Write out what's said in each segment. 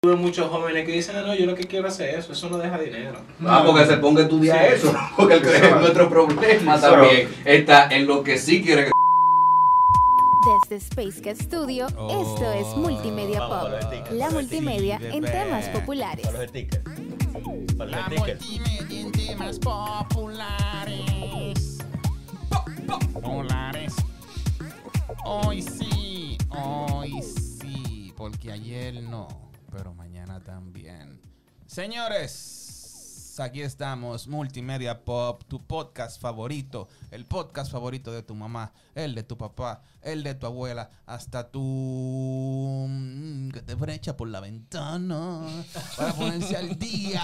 Tuve muchos jóvenes que dicen, "Ah, no, yo lo que quiero hacer es eso, eso no deja dinero. Ah, porque se ponga a estudiar Sí. eso. Porque el, Exacto. nuestro problema también está en lo que sí quiere que Desde Space Cat Studio, esto es Multimedia Vamos Pop, la multimedia en temas populares. Para los stickers. Para La los stickers. multimedia en temas populares. Populares. Hoy sí, hoy sí, porque ayer no, pero mañana también. Señores, aquí estamos, Multimedia Pop, tu podcast favorito, el podcast favorito de tu mamá, el de tu papá, el de tu abuela, hasta tu... mm, que te brecha por la ventana para ponerse al día.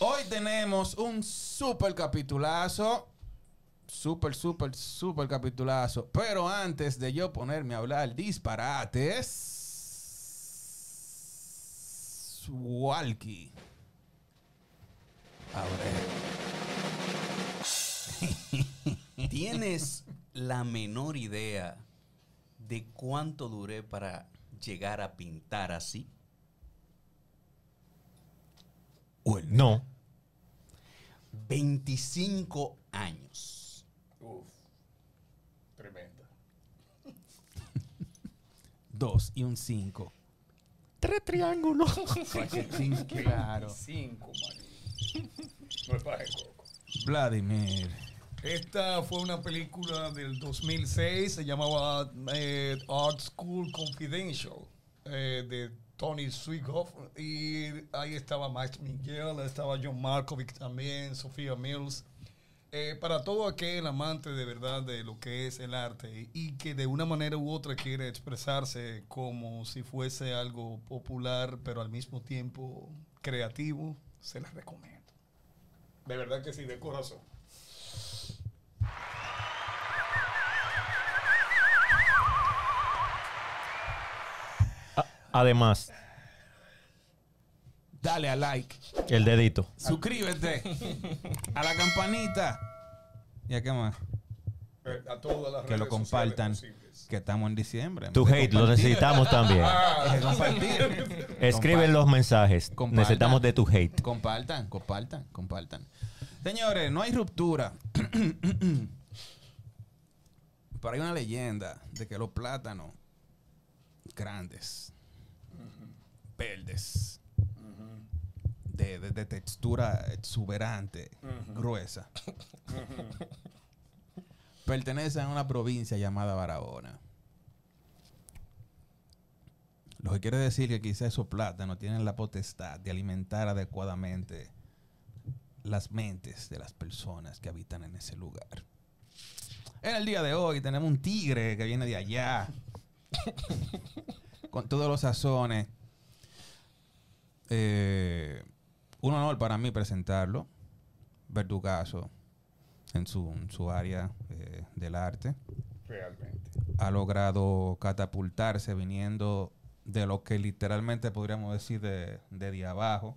Hoy tenemos un super capitulazo. Super, super, super capitulazo. Pero antes de yo ponerme a hablar disparates. Walkie. ¿Tienes la menor idea de cuánto duré para llegar a pintar así? No. 25 años. Uf, tremenda. Dos y un cinco. Tres triángulos. Claro. Cinco. Vladimir. Esta fue una película del 2006, se llamaba eh, Art School Confidential, eh, de Tony Swigoff. Y ahí estaba Max Miguel, estaba John Markovic también, Sofía Mills. Eh, para todo aquel amante de verdad de lo que es el arte y que de una manera u otra quiere expresarse como si fuese algo popular, pero al mismo tiempo creativo, se las recomiendo. De verdad que sí, de corazón. Además, Dale a like. el dedito. Suscríbete. A la campanita. ¿Y a qué más? Eh, a todas las Que lo compartan. Que estamos en diciembre. Tu hate lo necesitamos también. Compartir. Escriben los mensajes. Compartan. Necesitamos de tu hate. Compartan, compartan, compartan. Señores, no hay ruptura. Pero hay una leyenda de que los plátanos grandes, verdes, de, de- de textura exuberante, gruesa, pertenecen a una provincia llamada Barahona. Lo que quiere decir que quizá esos plátanos tienen la potestad de alimentar adecuadamente las mentes de las personas que habitan en ese lugar. En el día de hoy tenemos un tigre que viene de allá, con todos los sazones. Eh, un honor para mí presentarlo, Verdugazo, en su, en su área eh, del arte Realmente. ha logrado catapultarse viniendo de lo que literalmente podríamos decir de, de, de abajo,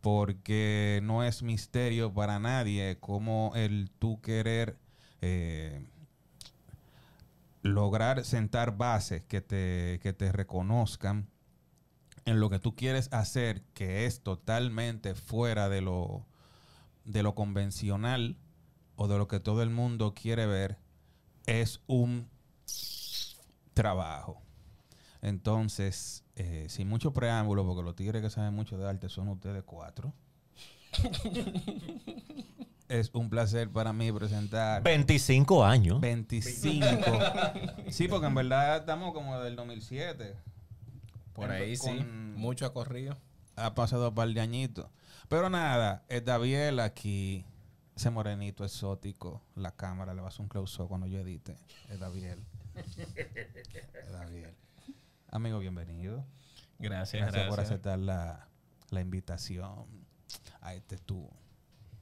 porque no es misterio para nadie cómo el tú querer eh, lograr sentar bases que te, que te reconozcan en lo que tú quieres hacer, que es totalmente fuera de lo, de lo convencional o de lo que todo el mundo quiere ver, es un trabajo. Entonces, eh, sin mucho preámbulo, porque los tigres que saben mucho de arte son ustedes cuatro. es un placer para mí presentar 25 años. 25. sí, porque en verdad estamos como del 2007. Por ahí sí, mucho ha corrido. Ha pasado un par de añitos. Pero nada, es Daviel aquí. Ese morenito exótico. La cámara le va a hacer un close cuando yo edite. Es Daviel. Es Daviel. Amigo, bienvenido. Gracias, Gracias, por aceptar la, la invitación a este tú.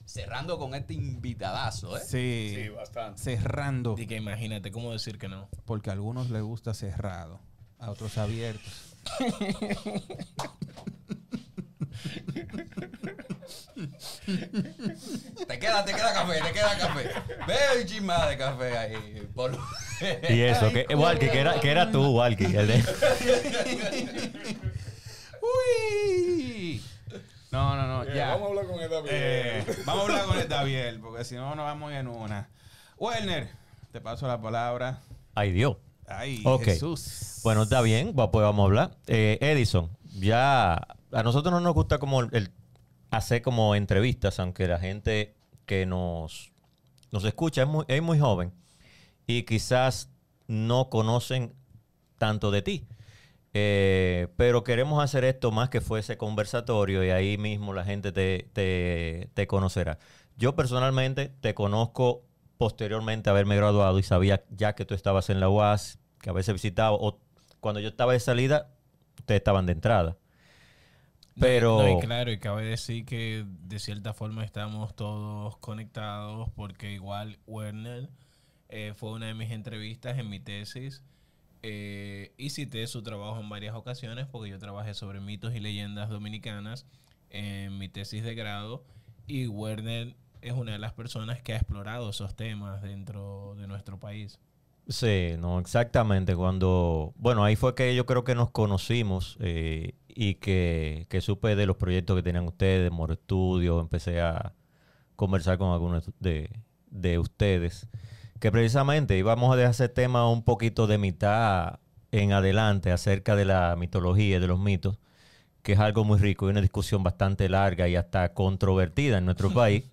Cerrando con este invitadazo, ¿eh? Sí, Sí, bastante. cerrando. Y que imagínate, ¿cómo decir que no? Porque a algunos les gusta cerrado, a otros abiertos. Te queda, te queda café, te queda café. Ve un chismada de café ahí. Por... Y eso, que, Walkie, que era, que era tú, Walkie. el de- Uy. No, no, no, Eh, ya. Vamos a hablar con esta Eh, vamos a hablar con el Daviel, porque si no nos vamos en una. Werner, te paso la palabra. Ay, Dios. Ay, Ok. Jesús. Bueno, está bien, pues vamos a hablar. Eh, Edison, ya a nosotros no nos gusta como el, el hacer como entrevistas, aunque la gente que nos, nos escucha es muy, es muy joven y quizás no conocen tanto de ti. Eh, pero queremos hacer esto más que fuese conversatorio y ahí mismo la gente te, te- te conocerá. Yo personalmente te conozco posteriormente a haberme graduado y sabía ya que tú estabas en la UAS, que a veces visitaba, o cuando yo estaba de salida, ustedes estaban de entrada. Pero... No, y claro, y cabe decir que de cierta forma estamos todos conectados porque igual Werner eh, fue una de mis entrevistas en mi tesis eh, y cité su trabajo en varias ocasiones porque yo trabajé sobre mitos y leyendas dominicanas en mi tesis de grado y Werner es una de las personas que ha explorado esos temas dentro de nuestro país. Sí, no, exactamente. Cuando, bueno, ahí fue que yo creo que nos conocimos eh, y que, que supe de los proyectos que tenían ustedes, Moro Estudio, empecé a conversar con algunos de, de ustedes, que precisamente íbamos a dejar ese tema un poquito de mitad en adelante acerca de la mitología y de los mitos, que es algo muy rico y una discusión bastante larga y hasta controvertida en nuestro país,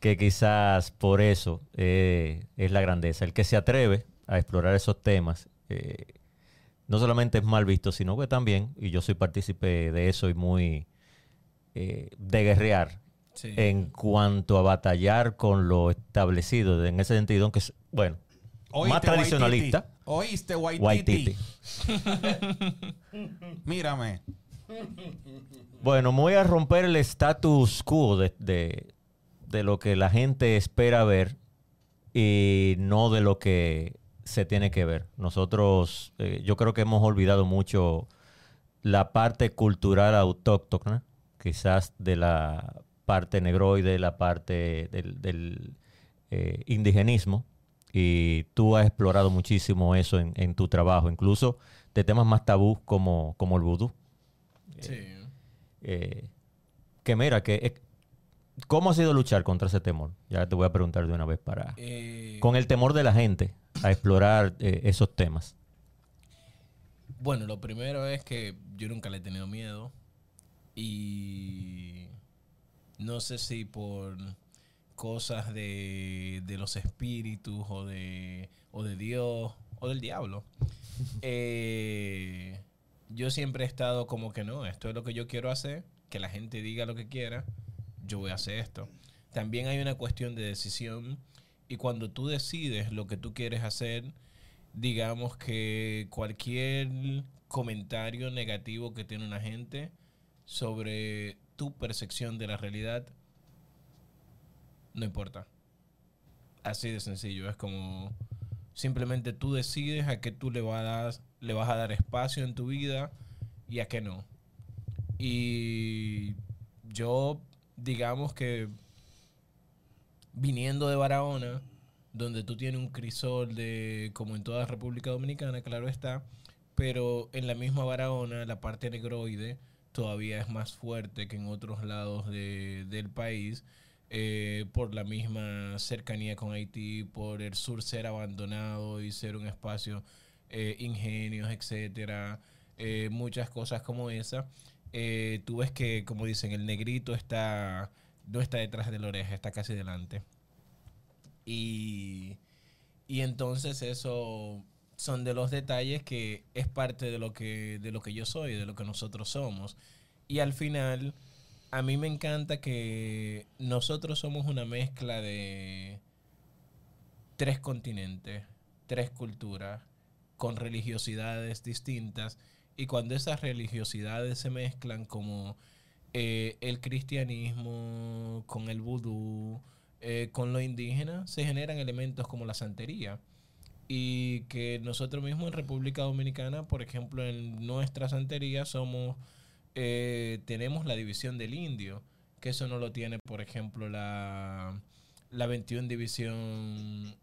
que quizás por eso eh, es la grandeza. El que se atreve a explorar esos temas, eh, no solamente es mal visto, sino que también, y yo soy partícipe de eso y muy eh, de guerrear Sí. en cuanto a batallar con lo establecido, en ese sentido, aunque, es- bueno, más tradicionalista. Oíste, Waititi. Waititi. Mírame. Bueno, me voy a romper el status quo de, de- de lo que la gente espera ver y no de lo que se tiene que ver. Nosotros, eh, yo creo que hemos olvidado mucho la parte cultural autóctona, quizás de la parte negroide, la parte del, del, eh, indigenismo. Y tú has explorado muchísimo eso en, en tu trabajo, incluso de temas más tabú como, como el vudú. Sí. Eh, que mira, que ¿cómo ha sido luchar contra ese temor? Ya te voy a preguntar de una vez para... Eh, Con el temor de la gente a explorar eh, esos temas. Bueno, lo primero es que yo nunca le he tenido miedo y no sé si por cosas de, de los espíritus o de, o de Dios o del diablo. Eh, yo siempre he estado como que no, esto es lo que yo quiero hacer, que la gente diga lo que quiera, yo voy a hacer esto. También hay una cuestión de decisión y cuando tú decides lo que tú quieres hacer, digamos que cualquier comentario negativo que tiene una gente sobre tu percepción de la realidad, no importa. Así de sencillo, es como simplemente tú decides a qué tú le vas a dar, le vas a dar espacio en tu vida y a qué no. Y yo, digamos que viniendo de Barahona, donde tú tienes un crisol de, como en toda República Dominicana, claro está, pero en la misma Barahona, la parte negroide todavía es más fuerte que en otros lados de- del país, eh, por la misma cercanía con Haití, por el sur ser abandonado y ser un espacio eh, ingenios, etcétera, eh, muchas cosas como esa. Eh, tú ves que, como dicen, el negrito está no está detrás de la oreja, está casi delante. Y, y entonces eso son de los detalles que es parte de lo que, de lo que yo soy, de lo que nosotros somos. Y al final, a mí me encanta que nosotros somos una mezcla de tres continentes, tres culturas, con religiosidades distintas. Y cuando esas religiosidades se mezclan como eh, el cristianismo con el vudú, eh, con lo indígena, se generan elementos como la santería. Y que nosotros mismos en República Dominicana, por ejemplo, en nuestra santería somos, eh, tenemos la división del indio, que eso no lo tiene, por ejemplo, la, la 21 división,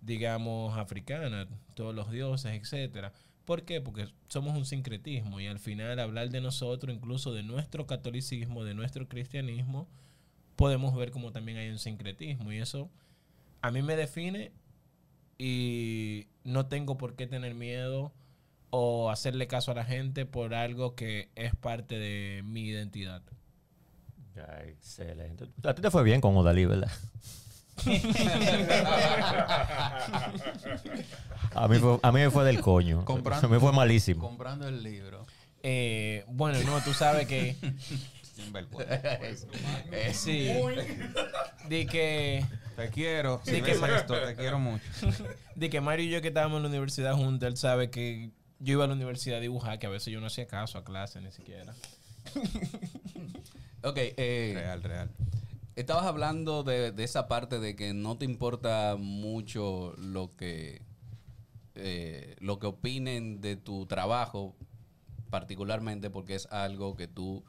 digamos, africana, todos los dioses, etcétera. ¿Por qué? Porque somos un sincretismo y al final hablar de nosotros, incluso de nuestro catolicismo, de nuestro cristianismo, podemos ver como también hay un sincretismo y eso a mí me define y no tengo por qué tener miedo o hacerle caso a la gente por algo que es parte de mi identidad. Excelente. A ti te fue bien con Odalí, ¿verdad? A, mí fue, a mí me fue del coño. Comprando- mí fue malísimo. Comprando el libro. Eh, bueno, no, tú sabes que vergüenza. Eh, sí, de que Te quiero. Sí, que esto, te quiero mucho. de que Mario y yo que estábamos en la universidad juntos, él sabe que yo iba a la universidad a dibujar, que a veces yo no hacía caso a clase ni siquiera. Ok, eh, Real, real. Estabas hablando de, de esa parte de que no te importa mucho lo que eh, lo que opinen de tu trabajo, particularmente porque es algo que tú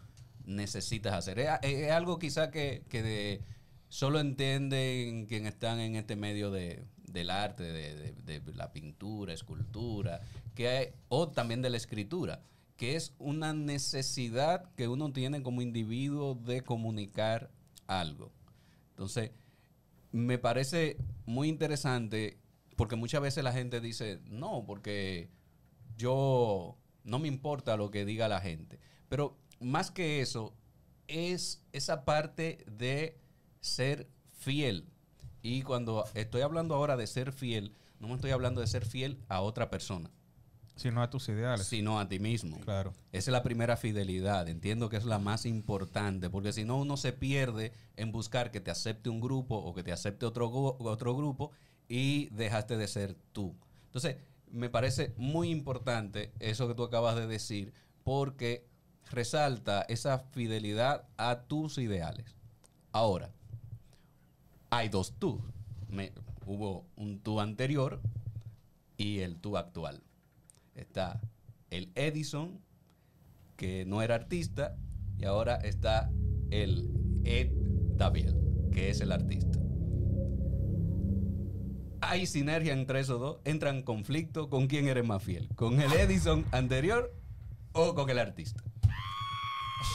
necesitas hacer. Es, algo quizá que, que de- solo entienden quienes están en este medio de, del arte, de, de- de la pintura, escultura, que hay- o también de la escritura, que es una necesidad que uno tiene como individuo de comunicar algo. Entonces, me parece muy interesante porque muchas veces la gente dice, no, porque yo no me importa lo que diga la gente. Pero más que eso, es esa parte de ser fiel. Y cuando estoy hablando ahora de ser fiel, no me estoy hablando de ser fiel a otra persona, Si no a tus ideales. sino a ti mismo. Claro. Esa es la primera fidelidad. Entiendo que es la más importante, porque si no uno se pierde en buscar que te acepte un grupo o que te acepte otro, otro grupo y dejaste de ser tú. Entonces, me parece muy importante eso que tú acabas de decir, porque resalta esa fidelidad a tus ideales. Ahora, hay dos tú. Me- hubo un tú anterior y el tú actual. Está el Edison, que no era artista, y ahora está el Ed Daviel, que es el artista. Hay sinergia entre esos dos, entra en conflicto con quién eres más fiel, con el Edison anterior o con el artista.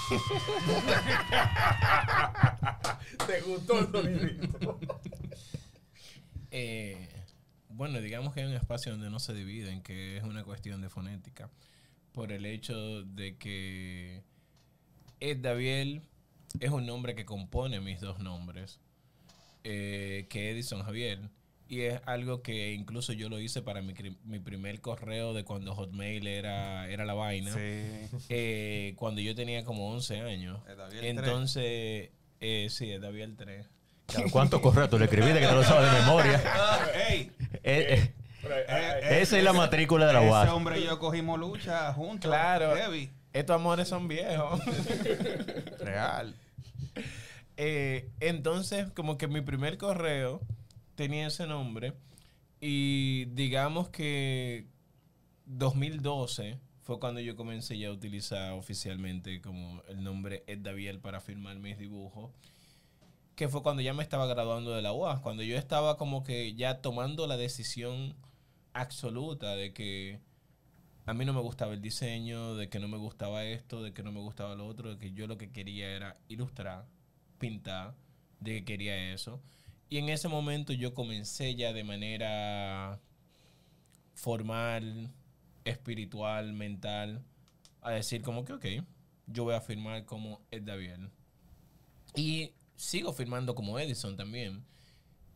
¿Te gustó el sonidito? Eh, bueno, digamos que hay un espacio donde no se dividen, que es una cuestión de fonética. Por el hecho de que Ed Daviel es un nombre que compone mis dos nombres, eh, que Edison Javier. Y es algo que incluso yo lo hice para mi, mi primer correo de cuando Hotmail era, era la vaina. Sí. Eh, cuando yo tenía como 11 años. Ed Daviel 3. Entonces, eh, sí, Ed Daviel 3. ¿Cuántos correos tú le escribiste que te lo sabes de memoria? ¡Ey! Eh, eh, esa es la matrícula de la Ese UAS. hombre y yo cogimos lucha juntos. Claro. Heavy. Estos amores son viejos. Real. Eh, entonces, como que mi primer correo tenía ese nombre. Y digamos que 2012 fue cuando yo comencé ya a utilizar oficialmente como el nombre Ed Daviel para firmar mis dibujos. Que fue cuando ya me estaba graduando de la UAS. Cuando yo estaba como que ya tomando la decisión absoluta de que a mí no me gustaba el diseño, de que no me gustaba esto, de que no me gustaba lo otro, de que yo lo que quería era ilustrar, pintar, de que quería eso. Y en ese momento yo comencé ya de manera formal, espiritual, mental, a decir como que, ok, yo voy a firmar como Ed Daviel. Y sigo firmando como Edison también.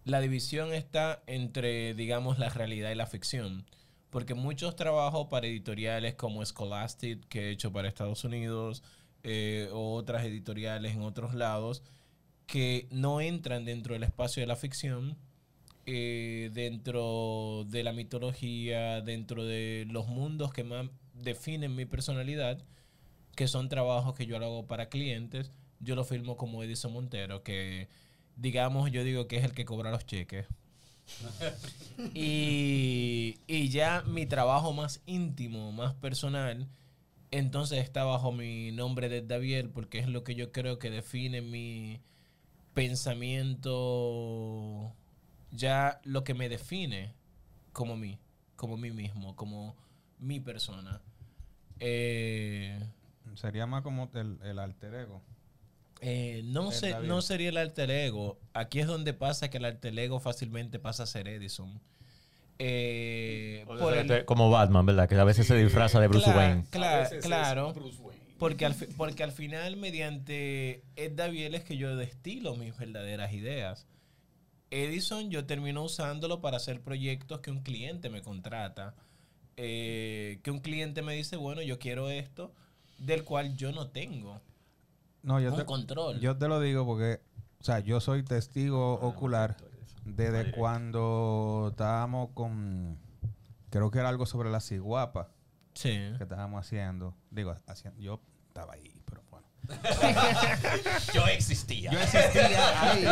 La división está entre, digamos, la realidad y la ficción. Porque muchos trabajos para editoriales como Scholastic, que he hecho para Estados Unidos, eh, o otras editoriales en otros lados, que no entran dentro del espacio de la ficción, eh, dentro de la mitología, dentro de los mundos que más definen mi personalidad, que son trabajos que yo hago para clientes, yo lo firmo como Edison Montero, que digamos, yo digo que es el que cobra los cheques. y, y ya mi trabajo más íntimo, más personal, Entonces está bajo mi nombre de Daviel porque es lo que yo creo que define mi pensamiento, ya lo que me define como mí, como mí mismo, como mi persona. Eh, Sería más como el, el alter ego. Eh, no, Daviel. no sería el alter ego. Aquí es donde pasa que el alter ego fácilmente pasa a ser Edison. Eh, por el- Como Batman, ¿verdad? Que a veces se disfraza de Bruce Claro, Wayne. Claro, claro. Bruce Wayne. Porque al, porque al final, mediante Ed Daviel, es que yo destilo mis verdaderas ideas. Edison, yo termino usándolo para hacer proyectos que un cliente me contrata. Eh, que un cliente me dice, bueno, yo quiero esto, del cual yo no tengo No, yo un te, control. yo te lo digo porque, o sea, yo soy testigo ocular desde cuando estábamos con, creo que era algo sobre la ciguapa sí. que estábamos haciendo. Digo, haciendo, yo estaba ahí, pero bueno. Yo existía. Yo existía ahí.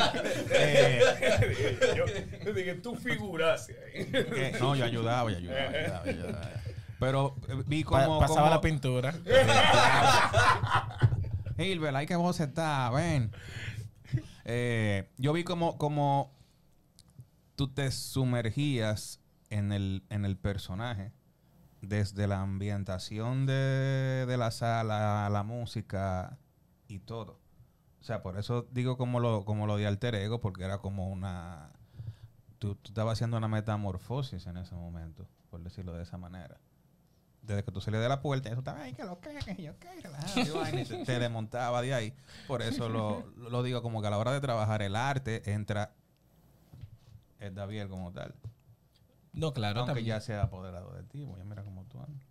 eh, Yo dije, tú figuraste ahí. que- no, yo ayudaba, yo ayudaba, yo ayudaba, yo ayudaba. Pero eh, vi Pa- como... pasaba como- la pintura. Hilbert, hay que vos está, ven. Eh, yo vi como, como tú te sumergías en el, en el personaje. Desde la ambientación de, de la sala, la música y todo. O sea, por eso digo como lo, como lo de alter ego, porque era como una... Tú, tú estabas haciendo una metamorfosis en ese momento, por decirlo de esa manera desde que tú salías de la puerta, eso estaba, ay, que lo que, que yo que, relajado", y vaina, y te, te desmontaba de ahí. Por eso lo, lo digo como que a la hora de trabajar el arte entra el Daviel como tal. No, claro, Aunque también. ya se ha apoderado de ti, ya mira cómo tú andas.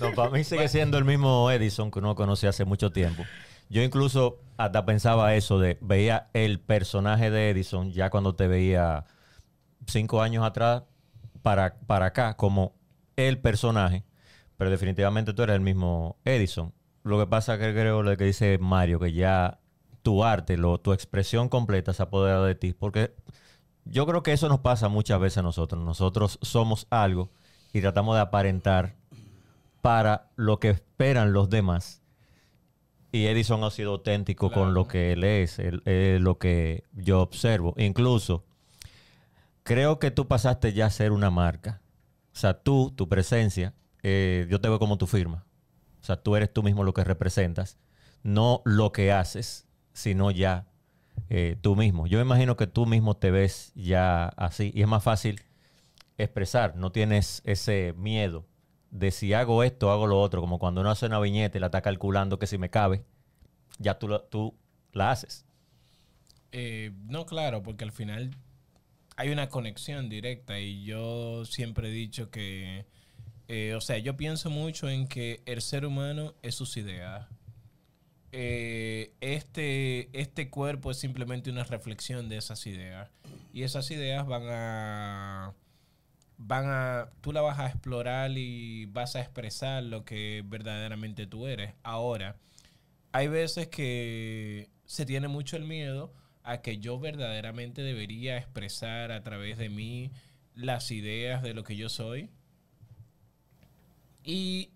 No, para mí sigue siendo el mismo Edison que uno conoce hace mucho tiempo. Yo incluso hasta pensaba eso de, veía el personaje de Edison ya cuando te veía cinco años atrás para, para acá como el personaje, pero definitivamente tú eres el mismo Edison. Lo que pasa que creo lo que dice Mario, que ya tu arte, lo, tu expresión completa se ha apoderado de ti, porque yo creo que eso nos pasa muchas veces a nosotros. Nosotros somos algo y tratamos de aparentar para lo que esperan los demás. Y Edison ha sido auténtico con lo que él es, él- es lo que yo observo. Incluso, creo que tú pasaste ya a ser una marca. O sea, tú, tu presencia, eh, yo te veo como tu firma. O sea, tú eres tú mismo lo que representas, no lo que haces, sino ya eh, tú mismo. Yo me imagino que tú mismo te ves ya así y es más fácil expresar, no tienes ese miedo de si hago esto, hago lo otro, como cuando uno hace una viñeta y la está calculando que si me cabe, ya tú, la haces. Eh, no, claro, porque al final hay una conexión directa y yo siempre he dicho que, eh, o sea, yo pienso mucho en que el ser humano es sus ideas. Eh, este, este cuerpo es simplemente una reflexión de esas ideas y esas ideas van a van a tú la vas a explorar y vas a expresar lo que verdaderamente tú eres ahora hay veces que se tiene mucho el miedo a que yo verdaderamente debería expresar a través de mí las ideas de lo que yo soy. Y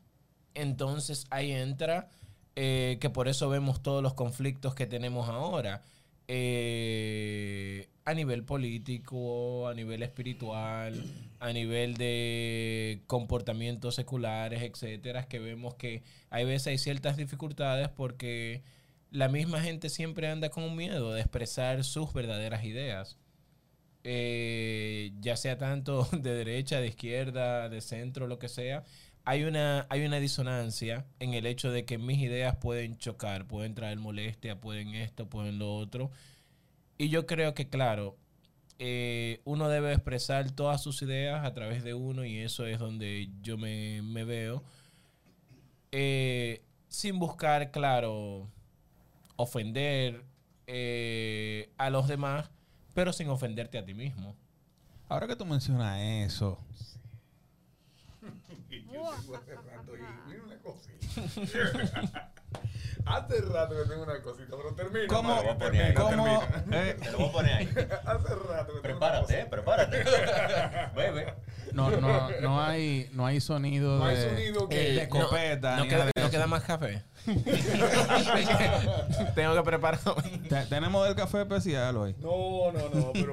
entonces ahí entra eh, que por eso vemos todos los conflictos que tenemos ahora. eh, a nivel político, a nivel espiritual, a nivel de comportamientos seculares, etcétera, que vemos que hay veces hay ciertas dificultades porque la misma gente siempre anda con un miedo de expresar sus verdaderas ideas. Eh, ya sea tanto de derecha, de izquierda, de centro, lo que sea, hay una, hay una disonancia en el hecho de que mis ideas pueden chocar, pueden traer molestia, pueden esto, pueden lo otro. Y yo creo que, claro, eh, uno debe expresar todas sus ideas a través de uno y eso es donde yo me, me veo. Eh, sin buscar, claro, ofender eh, a los demás, pero sin ofenderte a ti mismo. Ahora que tú mencionas eso, Yo tengo hace rato y mira una cosita. hace rato que tengo una cosita, pero termina. ¿Cómo? Poner ahí. termina, ¿Cómo? termina. Eh, Te lo voy a poner ahí. Hace rato que tengo una prepárate, cosita. eh, prepárate. Bebe. No, no, no hay, no hay sonido No hay de, sonido que- de Eh, no- escopeta. No, queda, nada de no eso. queda más café. Tengo que prepararme. Te- tenemos el café especial hoy. No, no, no, pero,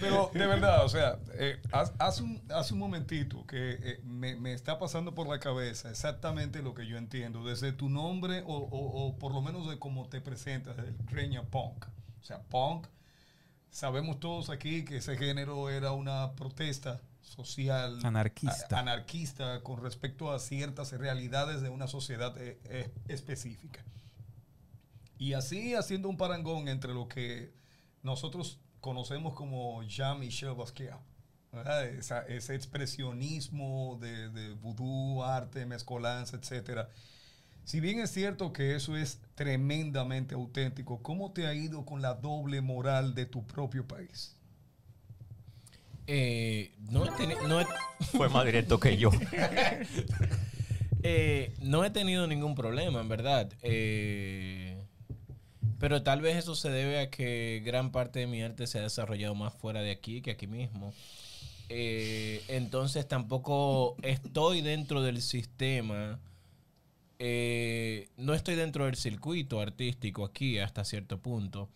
pero de verdad, o sea, eh, hace, un, hace un momentito que eh, me, me está pasando por la cabeza exactamente lo que yo entiendo, desde tu nombre o, o- o por lo menos de cómo te presentas, el Greña Punk. O sea, punk, sabemos todos aquí que ese género era una protesta social Anarquista. a- anarquista con respecto a ciertas realidades de una sociedad eh, eh, específica. Y así haciendo un parangón entre lo que nosotros conocemos como Jean-Michel Basquiat. Esa- ese expresionismo de, de vudú, arte, mezcolanza, etcétera. Si bien es cierto que eso es tremendamente auténtico, ¿cómo te ha ido con la doble moral de tu propio país? Eh, no, he teni- no he- Fue más directo que yo. Eh, no he tenido ningún problema, en verdad. Eh, pero tal vez eso se debe a que gran parte de mi arte se ha desarrollado más fuera de aquí que aquí mismo. Eh, entonces tampoco estoy dentro del sistema. eh, no estoy dentro del circuito artístico aquí hasta cierto punto.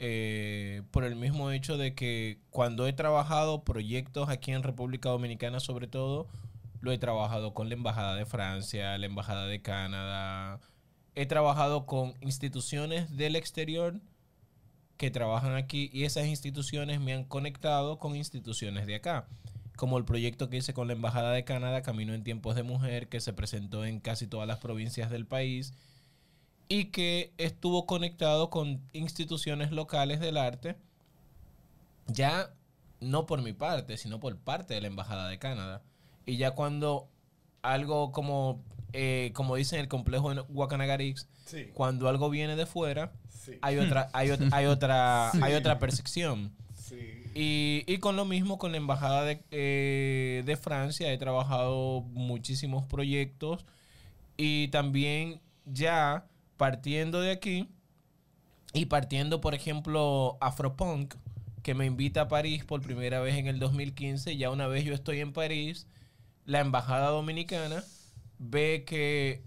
Eh, por el mismo hecho de que cuando he trabajado proyectos aquí en República Dominicana sobre todo, lo he trabajado con la Embajada de Francia, la Embajada de Canadá. He trabajado con instituciones del exterior que trabajan aquí y esas instituciones me han conectado con instituciones de acá. Como el proyecto que hice con la Embajada de Canadá, Camino en Tiempos de Mujer, que se presentó en casi todas las provincias del país y que estuvo conectado con instituciones locales del arte, ya no por mi parte, sino por parte de la Embajada de Canadá. Y ya cuando algo como, eh, como dicen el complejo de Guacanagarix, Sí, cuando algo viene de fuera, sí, hay otra, hay, ot- hay otra, hay otra percepción. sí. Y, y con lo mismo con la Embajada de, eh, de Francia, he trabajado muchísimos proyectos y también ya partiendo de aquí y partiendo, por ejemplo, Afropunk, que me invita a París por primera vez en el 2015, ya una vez yo estoy en París, la Embajada Dominicana ve que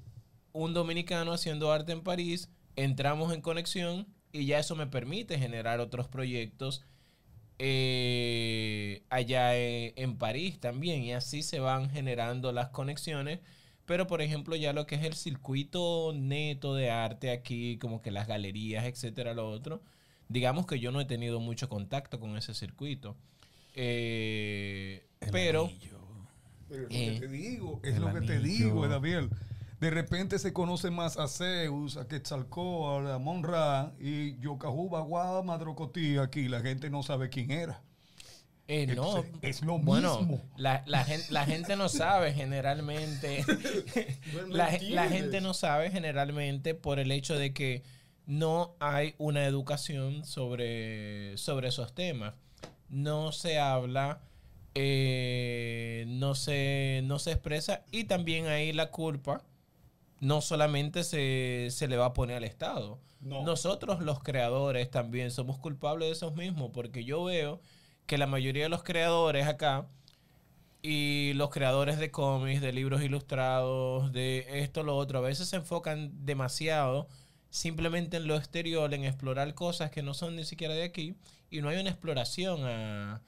un dominicano haciendo arte en París, entramos en conexión y ya eso me permite generar otros proyectos eh, allá en, en París también y así se van generando las conexiones. Pero por ejemplo ya lo que es el circuito neto de arte aquí, como que las galerías, etcétera, lo otro, digamos que yo no he tenido mucho contacto con ese circuito. Eh, pero Pero es lo Eh, que te digo, es lo que te digo, David. De repente se conoce más a Zeus, a Quetzalcóatl, a Monra y Yocahuba, Guada, Madrocotí. Aquí la gente no sabe quién era. Eh, no, Entonces, es lo bueno, mismo. La, la, gen- la gente no sabe generalmente. No la, gente no sabe generalmente por el hecho de que no hay una educación sobre, sobre esos temas. No se habla, eh, no, se, no se expresa y también ahí la culpa no solamente se, se le va a poner al Estado. No. Nosotros los creadores también somos culpables de esos mismos porque yo veo que la mayoría de los creadores acá y los creadores de cómics, de libros ilustrados, de esto, lo otro, a veces se enfocan demasiado simplemente en lo exterior, en explorar cosas que no son ni siquiera de aquí, y no hay una exploración a,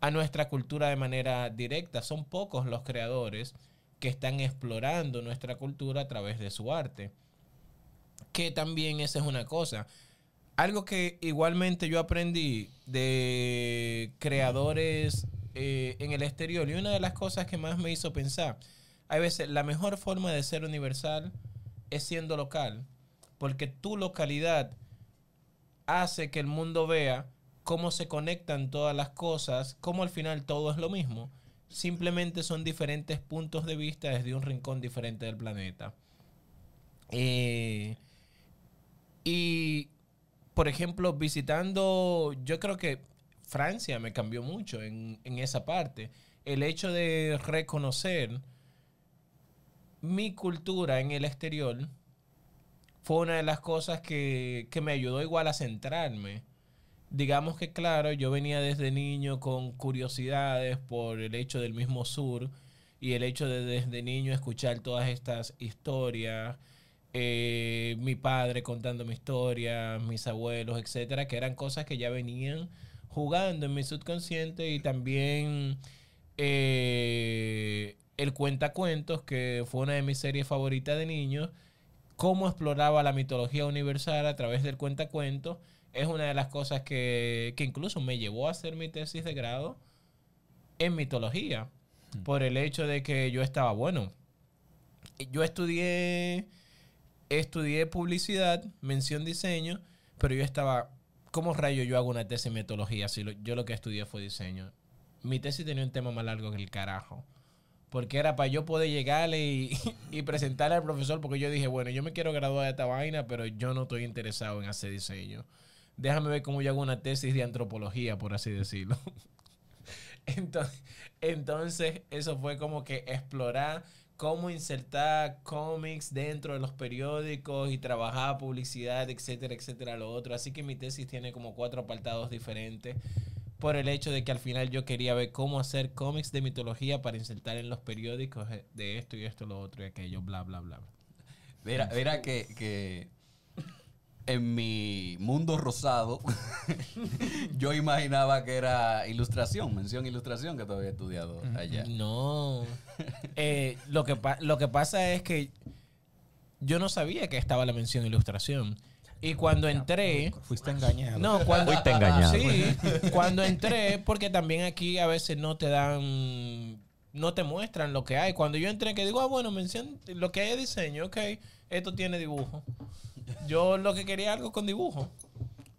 a nuestra cultura de manera directa. Son pocos los creadores que están explorando nuestra cultura a través de su arte. Que también esa es una cosa. Algo que igualmente yo aprendí de creadores eh, en el exterior y una de las cosas que más me hizo pensar, hay veces la mejor forma de ser universal es siendo local, porque tu localidad hace que el mundo vea cómo se conectan todas las cosas, cómo al final todo es lo mismo. Simplemente son diferentes puntos de vista desde un rincón diferente del planeta. Eh, y, por ejemplo, visitando, yo creo que Francia me cambió mucho en, en esa parte. El hecho de reconocer mi cultura en el exterior fue una de las cosas que, que me ayudó igual a centrarme. Digamos que, claro, yo venía desde niño con curiosidades por el hecho del mismo sur y el hecho de desde niño escuchar todas estas historias, eh, mi padre contando mi historia, mis abuelos, etcétera, que eran cosas que ya venían jugando en mi subconsciente y también eh, el cuentacuentos, que fue una de mis series favoritas de niños, cómo exploraba la mitología universal a través del cuentacuentos, es una de las cosas que, que incluso me llevó a hacer mi tesis de grado en mitología, por el hecho de que yo estaba bueno. Yo estudié estudié publicidad, mención diseño, pero yo estaba, ¿cómo rayo yo hago una tesis en metodología si yo lo que estudié fue diseño? Mi tesis tenía un tema más largo que el carajo. Porque era para yo poder llegarle y, y presentarle al profesor, porque yo dije, bueno, yo me quiero graduar de esta vaina, pero yo no estoy interesado en hacer diseño. Déjame ver cómo yo hago una tesis de antropología, por así decirlo. Entonces, entonces, eso fue como que explorar cómo insertar cómics dentro de los periódicos y trabajar publicidad, etcétera, etcétera, lo otro. Así que mi tesis tiene como cuatro apartados diferentes por el hecho de que al final yo quería ver cómo hacer cómics de mitología para insertar en los periódicos eh, de esto y esto, lo otro y aquello, bla, bla, bla. Mira, mira que, que en mi mundo rosado yo imaginaba que era ilustración, mención ilustración que todavía he estudiado allá. No. Eh, lo, que pa- lo que pasa es que yo no sabía que estaba la mención ilustración. Y cuando entré... Fuiste engañado. No, cuando Fuiste engañado. Sí, cuando entré, porque también aquí a veces no te dan, no te muestran lo que hay. Cuando yo entré, que digo, ah, bueno, mención, lo que hay es diseño, ok, esto tiene dibujo. Yo lo que quería algo con dibujo.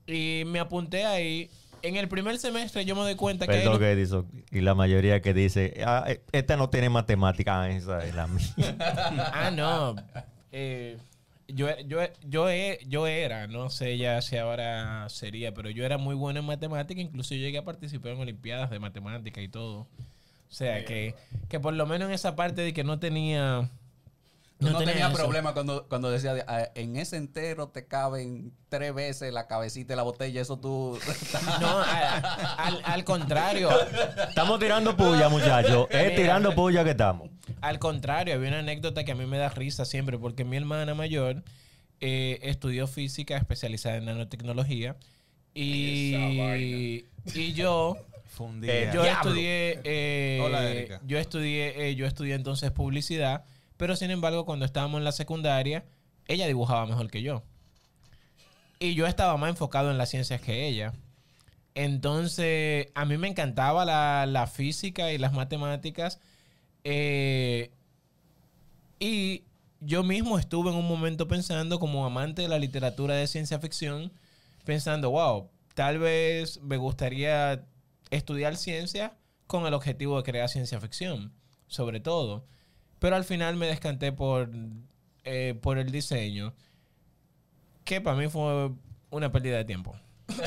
Y me apunté ahí. En el primer semestre yo me doy cuenta que... lo- Edison. Y la mayoría que dice, ah, eh, esta no tiene matemática, ah, esa es la mía. Ah, no. Eh, yo, yo, yo, yo era, no sé ya si ahora sería, pero yo era muy bueno en matemática. Incluso yo llegué a participar en Olimpiadas de matemática y todo. O sea, que, que por lo menos en esa parte de que no tenía... No, tenía problema cuando, cuando decía, de, "Ah, en ese entero te caben tres veces la cabecita y la botella, eso tú... No, al, al contrario. Estamos tirando puya, muchachos. Es tirando puya que estamos. Al contrario, había una anécdota que a mí me da risa siempre, porque mi hermana mayor eh, estudió física especializada en nanotecnología. Y, y yo Fundía. Eh, yo Diablo. estudié eh, Hola, Erika. yo estudié eh, yo estudié entonces publicidad pero sin embargo cuando estábamos en la secundaria ella dibujaba mejor que yo y yo estaba más enfocado en las ciencias que ella entonces a mí me encantaba la, la física y las matemáticas eh, y yo mismo estuve en un momento pensando como amante de la literatura de ciencia ficción pensando wow tal vez me gustaría estudiar ciencia con el objetivo de crear ciencia ficción, sobre todo. Pero al final me descanté por, eh, por el diseño, que para mí fue una pérdida de tiempo.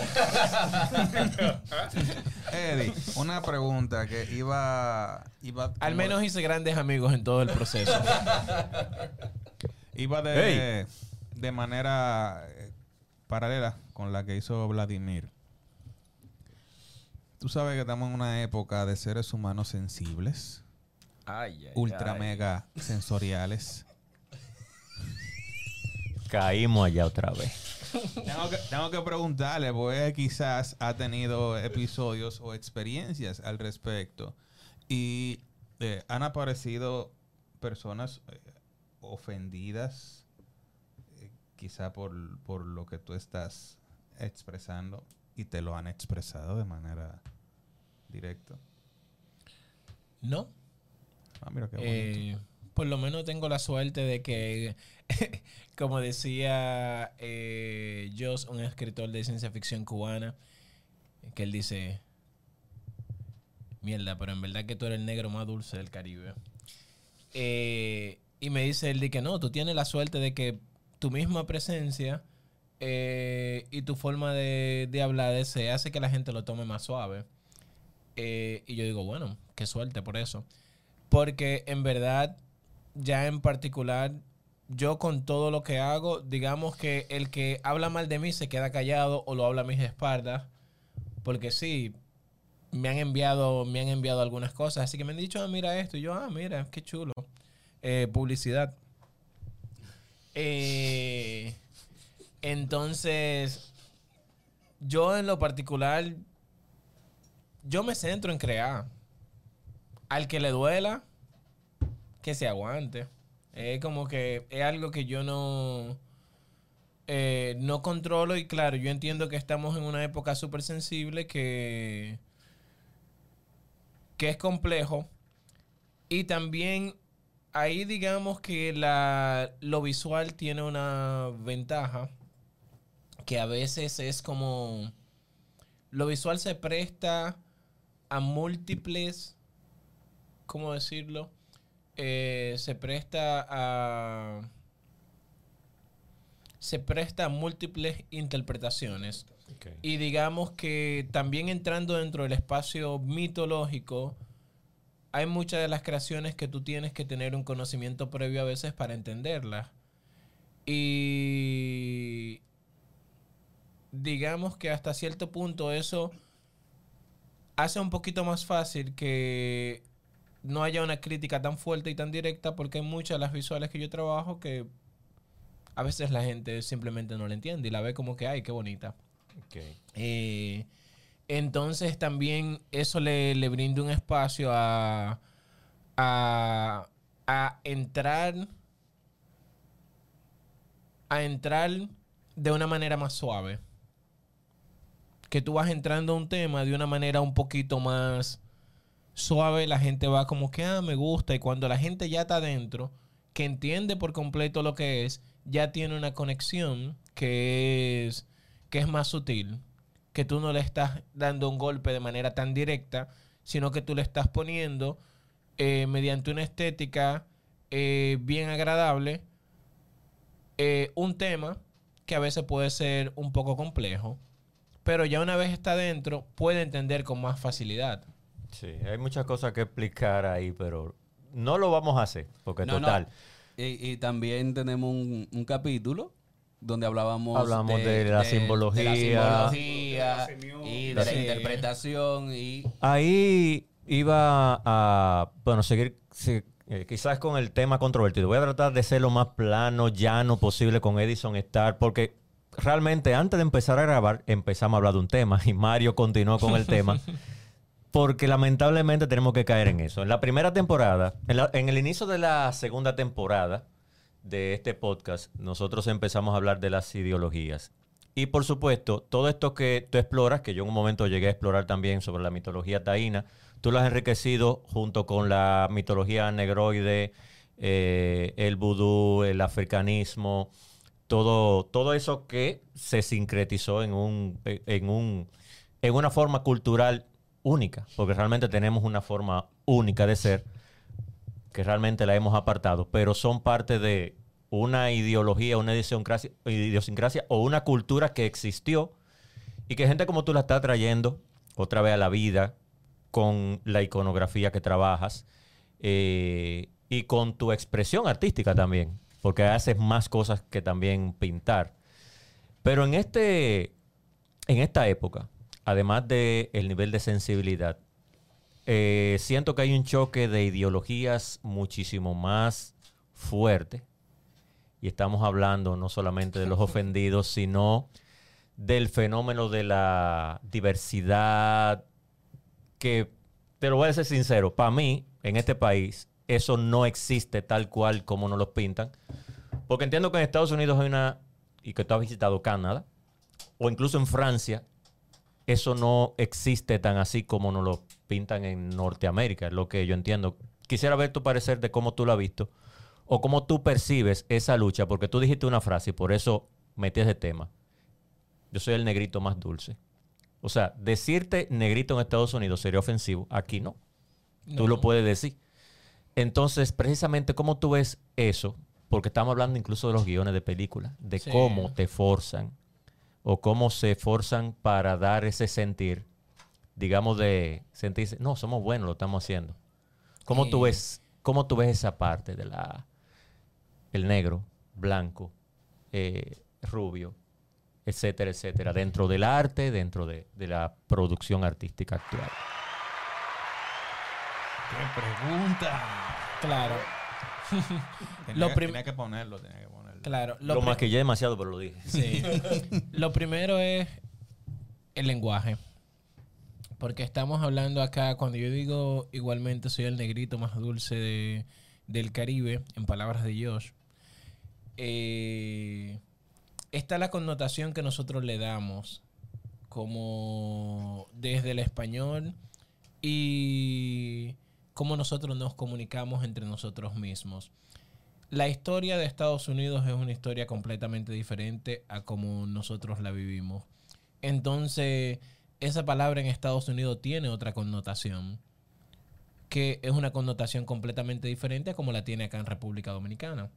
Eddie, una pregunta que iba. iba Al menos hice grandes amigos en todo el proceso. Iba de, de manera eh, paralela con la que hizo Vladimir. Tú sabes que estamos en una época de seres humanos sensibles, ultra mega sensoriales. Caímos allá otra vez. Tengo que, tengo que preguntarle, porque quizás ha tenido episodios o experiencias al respecto. Y eh, han aparecido personas eh, ofendidas, eh, quizá por, por lo que tú estás expresando, y te lo han expresado de manera directa. ¿No? Ah, mira qué bonito. Eh, por lo menos tengo la suerte de que, como decía eh, Joss, un escritor de ciencia ficción cubana, que él dice, mierda, pero en verdad que tú eres el negro más dulce del Caribe. Eh, y me dice él que no, tú tienes la suerte de que tu misma presencia eh, y tu forma de, hablar de se hace que la gente lo tome más suave. Y yo digo, bueno, qué suerte por eso. Porque en verdad, ya en particular, yo con todo lo que hago, digamos que el que habla mal de mí se queda callado o lo habla a mis espaldas. Porque sí, me han enviado, me han enviado algunas cosas, así que me han dicho, ah, mira esto, y yo, ah, mira, qué chulo. Eh, publicidad. Eh, entonces, yo en lo particular, yo me centro en crear. Al que le duela, que se aguante. Es como que es algo que yo no, eh, no controlo y claro, yo entiendo que estamos en una época súper sensible que, que es complejo. Y también ahí digamos que la, lo visual tiene una ventaja que a veces es como... Lo visual se presta a múltiples... ¿Cómo decirlo? Eh, se presta a... Se presta a múltiples interpretaciones. Y digamos que también entrando dentro del espacio mitológico, hay muchas de las creaciones que tú tienes que tener un conocimiento previo a veces para entenderlas. Y digamos que hasta cierto punto eso hace un poquito más fácil que no haya una crítica tan fuerte y tan directa porque hay muchas de las visuales que yo trabajo que a veces la gente simplemente no la entiende y la ve como que, ay, qué bonita. Eh, entonces también eso le, le brinda un espacio a, a, a entrar a entrar de una manera más suave que tú vas entrando a un tema de una manera un poquito más suave, la gente va como que, ah, me gusta. Y cuando la gente ya está adentro, que entiende por completo lo que es, ya tiene una conexión que es, que es más sutil, que tú no le estás dando un golpe de manera tan directa, sino que tú le estás poniendo eh, mediante una estética eh, bien agradable eh, un tema que a veces puede ser un poco complejo pero ya una vez está dentro, puede entender con más facilidad. Sí, hay muchas cosas que explicar ahí, pero no lo vamos a hacer, porque total. Y, también tenemos un, capítulo donde hablábamos, Hablamos de, la simbología, de la simbología y de la interpretación. y Ahí iba a, bueno, seguir eh, quizás con el tema controvertido. Voy a tratar de ser lo más plano, llano posible con Edison Star, porque realmente antes de empezar a grabar empezamos a hablar de un tema y Mario continuó con el tema. Porque lamentablemente tenemos que caer en eso. En la primera temporada, en, el inicio de la segunda temporada de este podcast, nosotros empezamos a hablar de las ideologías. Y por supuesto, todo esto que tú exploras, que yo en un momento llegué a explorar también sobre la mitología taína, tú lo has enriquecido junto con la mitología negroide, eh, el vudú, el africanismo, todo, todo eso que se sincretizó en, un, en, un, en una forma cultural única, porque realmente tenemos una forma única de ser que realmente la hemos apartado, pero son parte de una ideología, una idiosincrasia, o una cultura que existió y que gente como tú la está trayendo otra vez a la vida con la iconografía que trabajas eh, y con tu expresión artística también porque haces más cosas que también pintar. Pero en, este, en esta época, además del el nivel de sensibilidad, eh, siento que hay un choque de ideologías muchísimo más fuerte. Y estamos hablando no solamente de los ofendidos, sino del fenómeno de la diversidad, que, te lo voy a ser sincero, para mí, en este país, eso no existe tal cual como nos lo pintan. Porque entiendo que en Estados Unidos hay una, y que tú has visitado Canadá, o incluso en Francia, eso no existe tan así como nos lo pintan en Norteamérica, es lo que yo entiendo. Quisiera ver tu parecer de cómo tú lo has visto, o cómo tú percibes esa lucha, porque tú dijiste una frase y por eso metí ese tema. Yo soy el negrito más dulce. O sea, decirte negrito en Estados Unidos sería ofensivo, aquí no. Tú lo puedes decir. Entonces, precisamente, ¿cómo tú ves eso? Porque estamos hablando incluso de los guiones de películas, de cómo te forzan o cómo se forzan para dar ese sentir, digamos, de sentirse, no, somos buenos, lo estamos haciendo. ¿Cómo, tú, ves, cómo tú ves esa parte de la, el negro, blanco, eh, rubio, etcétera, etcétera, dentro del arte, dentro de, de la producción artística actual? ¡Qué pregunta! Claro, Tenía, Lo que- prim- tenía que ponerlo, tenía que ponerlo. Claro. Lo, pri- maquillé demasiado, pero lo dije. Sí. Lo primero es el lenguaje. Porque estamos hablando acá, cuando yo digo igualmente soy el negrito más dulce de- del Caribe, en palabras de Josh, eh, está la connotación que nosotros le damos como desde el español y cómo nosotros nos comunicamos entre nosotros mismos. La historia de Estados Unidos es una historia completamente diferente a como nosotros la vivimos. Entonces, esa palabra en Estados Unidos tiene otra connotación, que es una connotación completamente diferente a como la tiene acá en República Dominicana.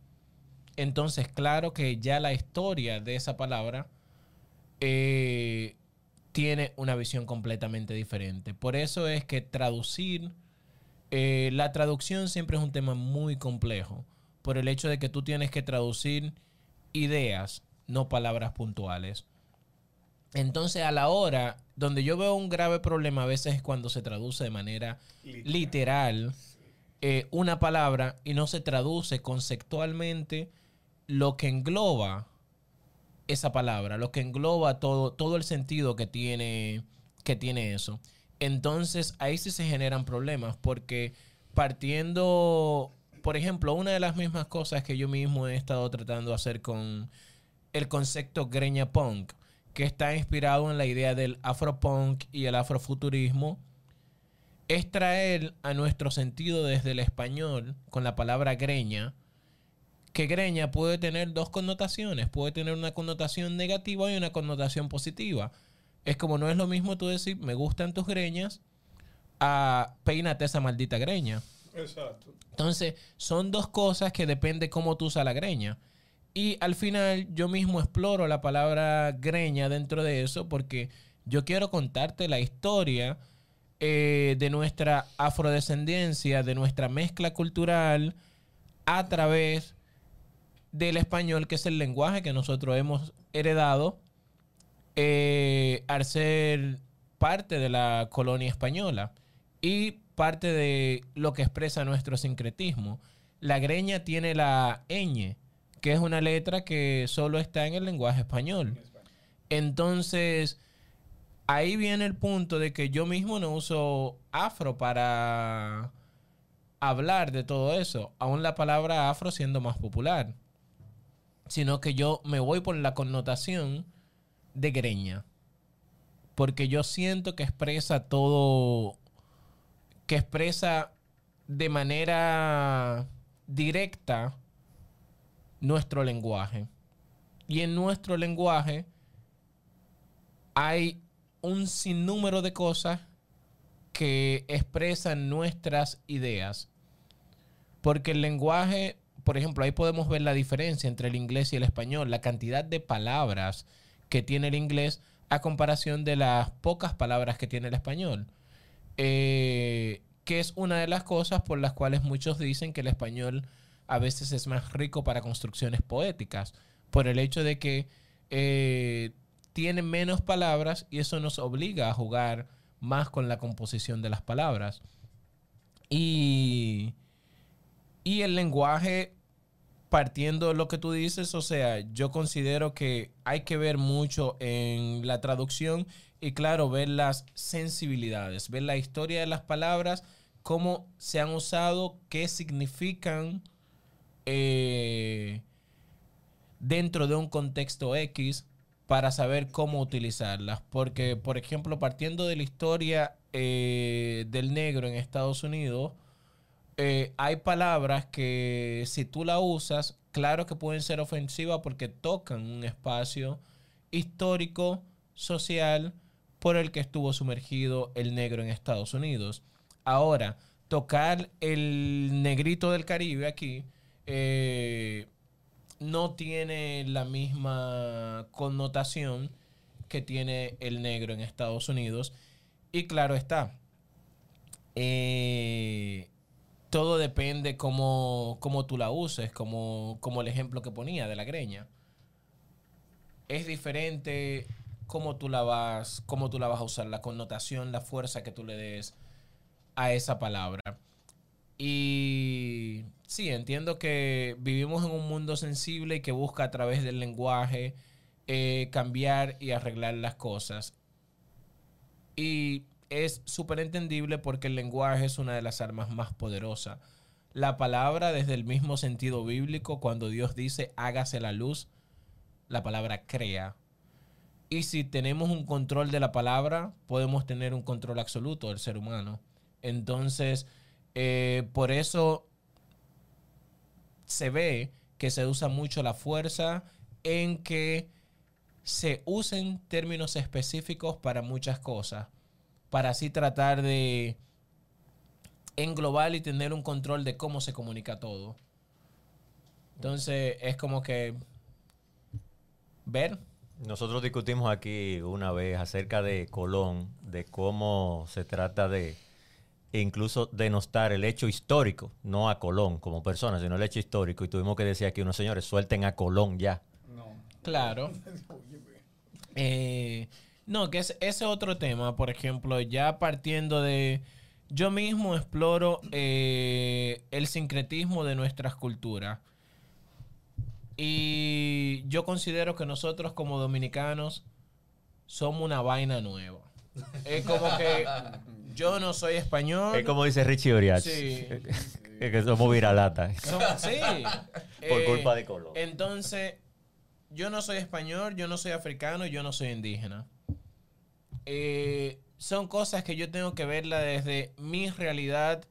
Entonces, claro que ya la historia de esa palabra eh, tiene una visión completamente diferente. Por eso es que traducir, eh, la traducción siempre es un tema muy complejo, por el hecho de que tú tienes que traducir ideas, no palabras puntuales. Entonces, a la hora, donde yo veo un grave problema a veces es cuando se traduce de manera literal eh, una palabra y no se traduce conceptualmente lo que engloba esa palabra, lo que engloba todo, todo el sentido que tiene, que tiene eso. Entonces ahí sí se generan problemas porque partiendo, por ejemplo, una de las mismas cosas que yo mismo he estado tratando de hacer con el concepto greña punk, que está inspirado en la idea del afropunk y el afrofuturismo, es traer a nuestro sentido desde el español con la palabra greña, que greña puede tener dos connotaciones, puede tener una connotación negativa y una connotación positiva. Es como no es lo mismo tú decir, me gustan tus greñas, a peínate esa maldita greña. Exacto. Entonces, son dos cosas que depende cómo tú usas la greña. Y al final, yo mismo exploro la palabra greña dentro de eso porque yo quiero contarte la historia eh, de nuestra afrodescendencia, de nuestra mezcla cultural a través del español, que es el lenguaje que nosotros hemos heredado eh, al ser parte de la colonia española y parte de lo que expresa nuestro sincretismo. La greña tiene la ñ, que es una letra que solo está en el lenguaje español. Entonces, ahí viene el punto de que yo mismo no uso afro para hablar de todo eso, aún la palabra afro siendo más popular, sino que yo me voy por la connotación de greña, porque yo siento que expresa todo, que expresa de manera directa nuestro lenguaje. Y en nuestro lenguaje hay un sinnúmero de cosas que expresan nuestras ideas. Porque el lenguaje, por ejemplo, ahí podemos ver la diferencia entre el inglés y el español, la cantidad de palabras que tiene el inglés a comparación de las pocas palabras que tiene el español. Eh, que es una de las cosas por las cuales muchos dicen que el español a veces es más rico para construcciones poéticas, por el hecho de que eh, tiene menos palabras y eso nos obliga a jugar más con la composición de las palabras. Y, y el lenguaje, partiendo de lo que tú dices, o sea, yo considero que hay que ver mucho en la traducción y claro, ver las sensibilidades, ver la historia de las palabras, cómo se han usado, qué significan eh, dentro de un contexto X para saber cómo utilizarlas. Porque, por ejemplo, partiendo de la historia eh, del negro en Estados Unidos, eh, hay palabras que si tú la usas, claro que pueden ser ofensivas porque tocan un espacio histórico, social, por el que estuvo sumergido el negro en Estados Unidos. Ahora, tocar el negrito del Caribe aquí eh, no tiene la misma connotación que tiene el negro en Estados Unidos. Y claro está, eh, todo depende cómo, cómo tú la uses, como, como el ejemplo que ponía de la greña. Es diferente cómo tú la vas, cómo tú la vas a usar, la connotación, la fuerza que tú le des a esa palabra. Y sí, entiendo que vivimos en un mundo sensible y que busca a través del lenguaje eh, cambiar y arreglar las cosas. Y es súper entendible porque el lenguaje es una de las armas más poderosas. La palabra, desde el mismo sentido bíblico, cuando Dios dice hágase la luz, la palabra crea. Y si tenemos un control de la palabra, podemos tener un control absoluto del ser humano. Entonces, eh, por eso se ve que se usa mucho la fuerza en que se usen términos específicos para muchas cosas, para así tratar de englobar y tener un control de cómo se comunica todo. Entonces, es como que ver. Nosotros discutimos aquí una vez acerca de Colón, de cómo se trata de incluso denostar el hecho histórico, no a Colón como persona, sino el hecho histórico. Y tuvimos que decir aquí unos señores, suelten a Colón ya. Claro. Eh, no, que es ese otro tema, por ejemplo, ya partiendo de... Yo mismo exploro eh, el sincretismo de nuestras culturas. Y yo considero que nosotros como dominicanos somos una vaina nueva. Es como que yo no soy español. Es como dice Richie Oriach. Sí. Es que somos viralata. Som- sí. Por Eh, culpa de Colón. Entonces, yo no soy español, yo no soy africano, yo no soy indígena. Eh, son cosas que yo tengo que verla desde mi realidad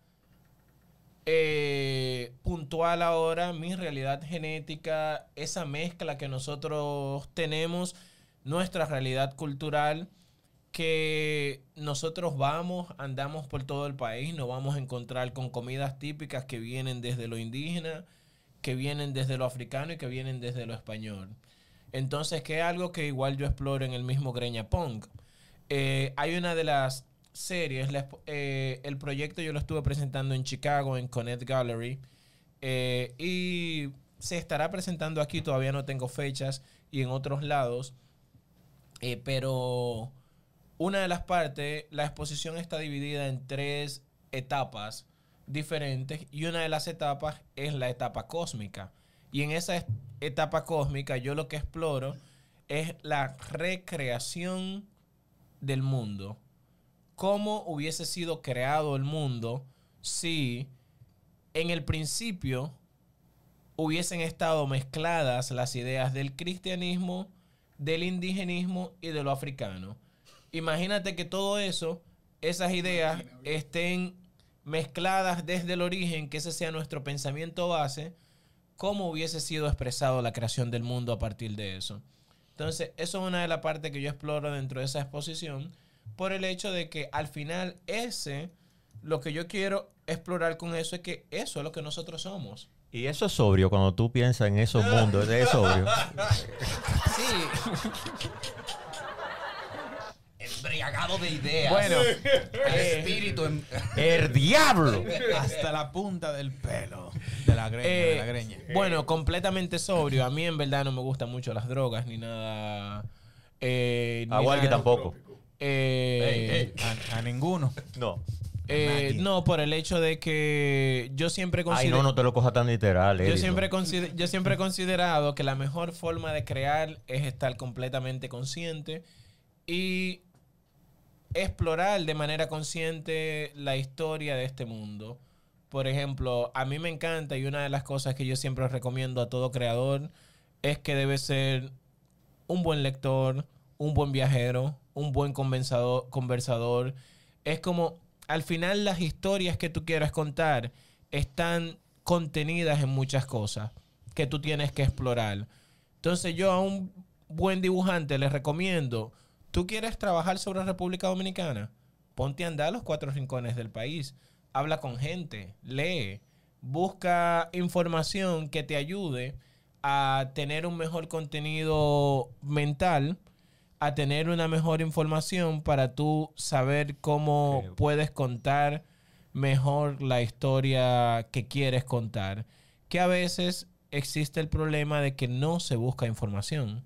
eh, puntual ahora, mi realidad genética, esa mezcla que nosotros tenemos, nuestra realidad cultural, que nosotros vamos, andamos por todo el país, nos vamos a encontrar con comidas típicas que vienen desde lo indígena, que vienen desde lo africano y que vienen desde lo español. Entonces, que es algo que igual yo exploro en el mismo Greña Punk. Eh, hay una de las series, eh, el proyecto yo lo estuve presentando en Chicago, en Connect Gallery, eh, y se estará presentando aquí, todavía no tengo fechas, y en otros lados, pero una de las partes, la exposición está dividida en tres etapas diferentes y una de las etapas es la etapa cósmica. Y en esa es- etapa cósmica yo lo que exploro es la recreación del mundo. ¿Cómo hubiese sido creado el mundo si en el principio hubiesen estado mezcladas las ideas del cristianismo, del indigenismo y de lo africano? Imagínate que todo eso, esas ideas estén mezcladas desde el origen, que ese sea nuestro pensamiento base, cómo hubiese sido expresado la creación del mundo a partir de eso. Entonces, eso es una de las partes que yo exploro dentro de esa exposición, por el hecho de que al final ese, lo que yo quiero explorar con eso es que eso es lo que nosotros somos. Y eso es sobrio cuando tú piensas en esos mundos. Es sobrio. Sí, Embriagado de ideas. bueno, espíritu. em- ¡El diablo! Hasta la punta del pelo. De la greña, de la Eh, greña. Bueno, completamente sobrio. A mí en verdad no me gustan mucho las drogas ni nada. eh, A ni Walkie nada- tampoco. Eh, A, a ninguno. No. eh, no, por el hecho de que yo siempre Ay, considero. no, no te lo cojas tan literal. Yo siempre, yo siempre he considerado que la mejor forma de crear es estar completamente consciente y explorar de manera consciente la historia de este mundo. Por ejemplo, a mí me encanta y una de las cosas que yo siempre recomiendo a todo creador es que debe ser un buen lector, un buen viajero, un buen conversador. Es como, al final las historias que tú quieras contar están contenidas en muchas cosas que tú tienes que explorar. Entonces yo a un buen dibujante le recomiendo, tú quieres trabajar sobre República Dominicana, ponte a andar a los cuatro rincones del país, habla con gente, lee, busca información que te ayude a tener un mejor contenido mental, a tener una mejor información para tú saber cómo puedes contar mejor la historia que quieres contar. Que a veces existe el problema de que no se busca información.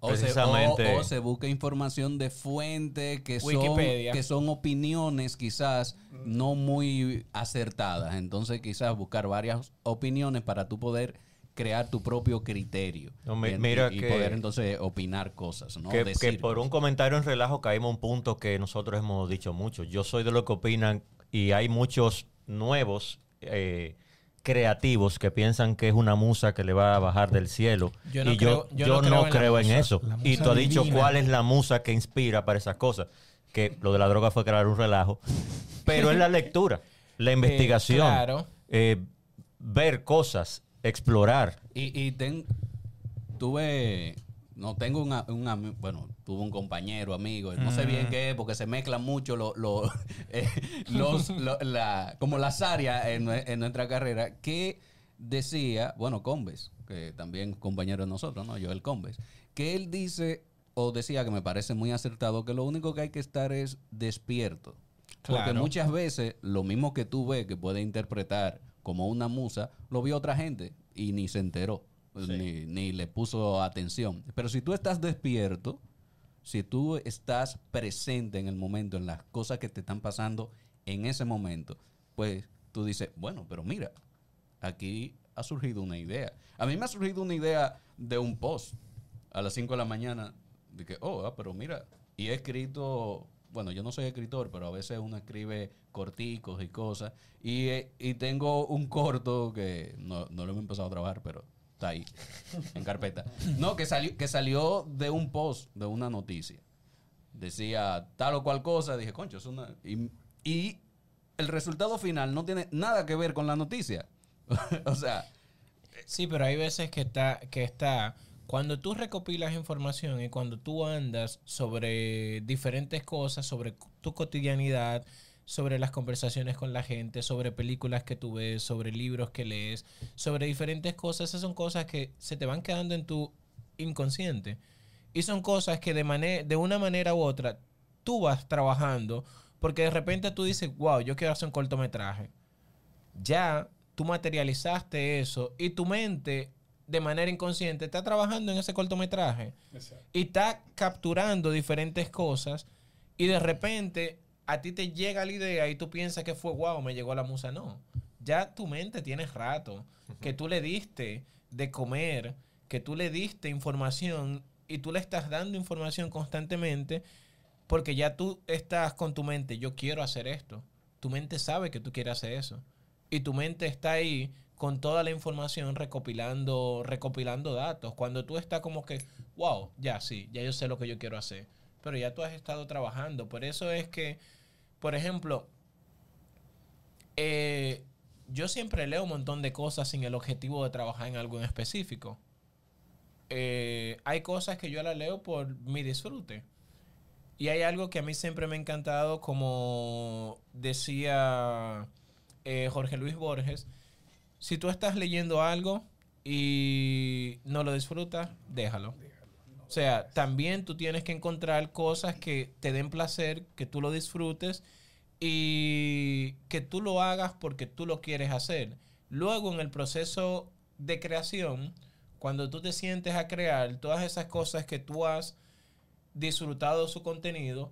O se, Precisamente. o- o se busca información de fuente que son, que son opiniones quizás no muy acertadas. Entonces quizás buscar varias opiniones para tú poder crear tu propio criterio. No, mira y, poder entonces opinar cosas, ¿no? que, por un comentario en relajo caímos a un punto que nosotros hemos dicho mucho. Yo soy de los que opinan y hay muchos nuevos eh, creativos que piensan que es una musa que le va a bajar del cielo. Yo no y creo- yo, yo yo no no creo en eso. Y tú has dicho cuál es la musa que inspira para esas cosas. Que lo de la droga fue crear un relajo. Pero es la lectura, la investigación, claro. eh, ver cosas, explorar. Y, y ten- tuve, no tengo un, un bueno, tuve un compañero, amigo, no sé bien qué es, porque se mezclan mucho lo- lo- eh, los, lo- la- como las áreas en, nue- en nuestra carrera, que decía, bueno, Combes, que también compañero de nosotros, ¿no? Joel Combes, que él dice, o decía que me parece muy acertado, que lo único que hay que estar es despierto. Porque muchas veces lo mismo que tú ves que puede interpretar como una musa, lo vio otra gente y ni se enteró, ni, ni le puso atención. Pero si tú estás despierto, si tú estás presente en el momento, en las cosas que te están pasando en ese momento, pues tú dices, bueno, pero mira, aquí ha surgido una idea. A mí me ha surgido una idea de un post a las 5 de la mañana, de que, oh, ah, pero mira, y he escrito, bueno, yo no soy escritor, pero a veces uno escribe corticos y cosas, y, eh, y tengo un corto que no, no lo he empezado a trabajar, pero está ahí, en carpeta. No, que salió, que salió de un post, de una noticia. Decía tal o cual cosa, dije, concho, es una... Y, y el resultado final no tiene nada que ver con la noticia. o sea, Sí, pero hay veces que está, que está, cuando tú recopilas información y cuando tú andas sobre diferentes cosas, sobre tu cotidianidad, sobre las conversaciones con la gente, sobre películas que tú ves, sobre libros que lees, sobre diferentes cosas, esas son cosas que se te van quedando en tu inconsciente. Y son cosas que de, de una manera u otra tú vas trabajando porque de repente tú dices, wow, yo quiero hacer un cortometraje ya tú materializaste eso y tu mente de manera inconsciente está trabajando en ese cortometraje y está capturando diferentes cosas y de repente a ti te llega la idea y tú piensas que fue wow, me llegó la musa. No, ya tu mente tiene rato que tú le diste de comer, que tú le diste información y tú le estás dando información constantemente porque ya tú estás con tu mente, yo quiero hacer esto. Tu mente sabe que tú quieres hacer eso. Y tu mente está ahí con toda la información recopilando, recopilando datos. Cuando tú estás como que, wow, ya sí, ya yo sé lo que yo quiero hacer. Pero ya tú has estado trabajando. Por eso es que, por ejemplo, eh, yo siempre leo un montón de cosas sin el objetivo de trabajar en algo en específico. Eh, hay cosas que yo las leo por mi disfrute. Y hay algo que a mí siempre me ha encantado, como decía eh, Jorge Luis Borges, si tú estás leyendo algo y no lo disfrutas, déjalo. O sea, también tú tienes que encontrar cosas que te den placer, que tú lo disfrutes y que tú lo hagas porque tú lo quieres hacer. Luego en el proceso de creación, cuando tú te sientes a crear todas esas cosas que tú has disfrutado su contenido,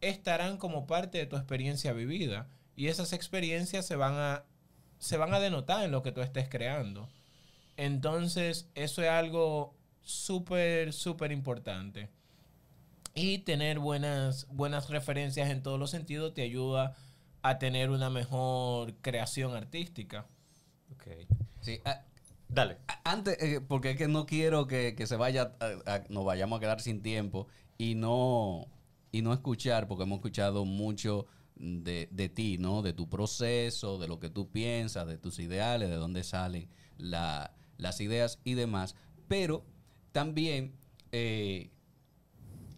estarán como parte de tu experiencia vivida. Y esas experiencias se van a, se van a denotar en lo que tú estés creando. Entonces, eso es algo súper, súper importante. Y tener buenas, buenas referencias en todos los sentidos te ayuda a tener una mejor creación artística. sí, ah, Dale. antes, eh, porque es que no quiero que, que se vaya, a- a- nos vayamos a quedar sin tiempo y no, y no escuchar, porque hemos escuchado mucho de, de ti, ¿no? De tu proceso, de lo que tú piensas, de tus ideales, de dónde salen la- las ideas y demás. Pero también eh,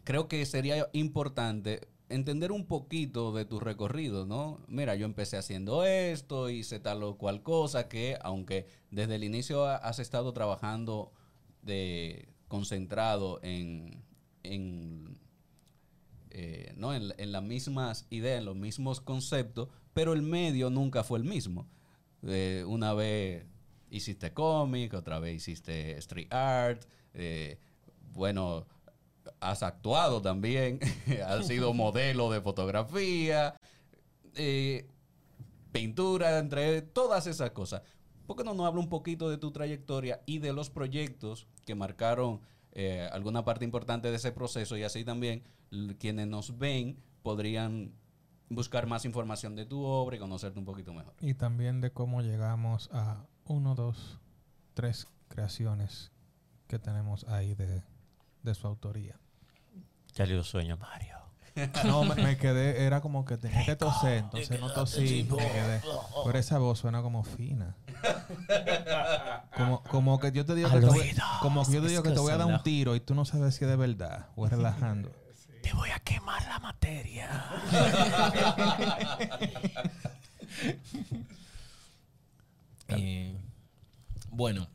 creo que sería importante entender un poquito de tu recorrido, ¿no? Mira, yo empecé haciendo esto, hice tal o cual cosa, que aunque desde el inicio ha- has estado trabajando de concentrado en, en, eh, ¿no? en, en las mismas ideas, en los mismos conceptos, pero el medio nunca fue el mismo. Eh, una vez hiciste cómic, otra vez hiciste street art, eh, bueno, has actuado también, has sido modelo de fotografía, eh, pintura, entre todas esas cosas. ¿Por qué no nos habla un poquito de tu trayectoria y de los proyectos que marcaron eh, alguna parte importante de ese proceso y así también quienes nos ven podrían buscar más información de tu obra y conocerte un poquito mejor? Y también de cómo llegamos a uno, dos, tres creaciones que tenemos ahí de, de su autoría. Ya le dio sueño Mario. No, me, me quedé, era como que tenía que toser, entonces no tosí, me quedé. Pero esa voz suena como fina. Como, como que yo te digo que te voy, como que yo te digo que te voy a dar un tiro y tú no sabes si es de verdad o es relajando. Te voy a quemar la materia. Eh, bueno,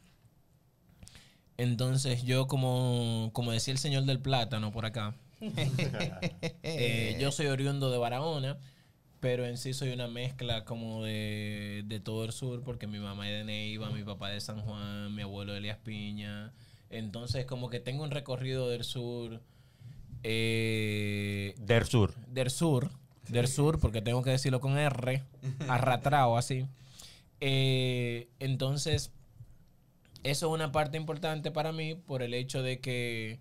entonces yo como, como decía el señor del plátano por acá, eh, yo soy oriundo de Barahona, pero en sí soy una mezcla como de, de todo el sur, porque mi mamá es de Neiva, mi papá de San Juan, mi abuelo de Elías Piña. Entonces como que tengo un recorrido del sur. eh, Del sur. del sur, del sur, porque tengo que decirlo con R, arrastrado así. Eh, entonces, eso es una parte importante para mí por el hecho de que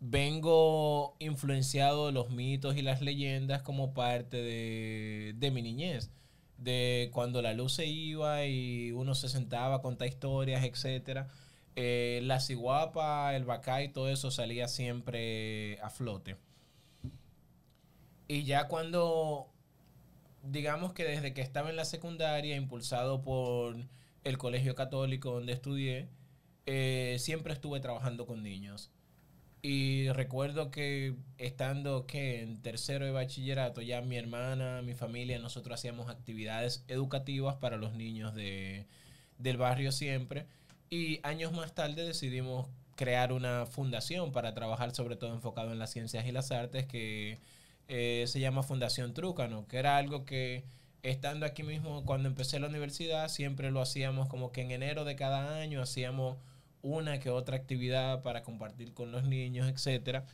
vengo influenciado de los mitos y las leyendas como parte de, de mi niñez. De cuando la luz se iba y uno se sentaba a contar historias, etcétera. Eh, la ciguapa, el bacá y todo eso salía siempre a flote. Y ya cuando, digamos que desde que estaba en la secundaria, impulsado por el colegio católico donde estudié, eh, siempre estuve trabajando con niños. Y recuerdo que estando que en tercero de bachillerato, ya mi hermana, mi familia, nosotros hacíamos actividades educativas para los niños de, del barrio siempre. Y años más tarde decidimos crear una fundación para trabajar sobre todo enfocado en las ciencias y las artes que eh, se llama Fundación Trúcano, que era algo que estando aquí mismo cuando empecé la universidad siempre lo hacíamos como que en enero de cada año hacíamos una que otra actividad para compartir con los niños, etcétera,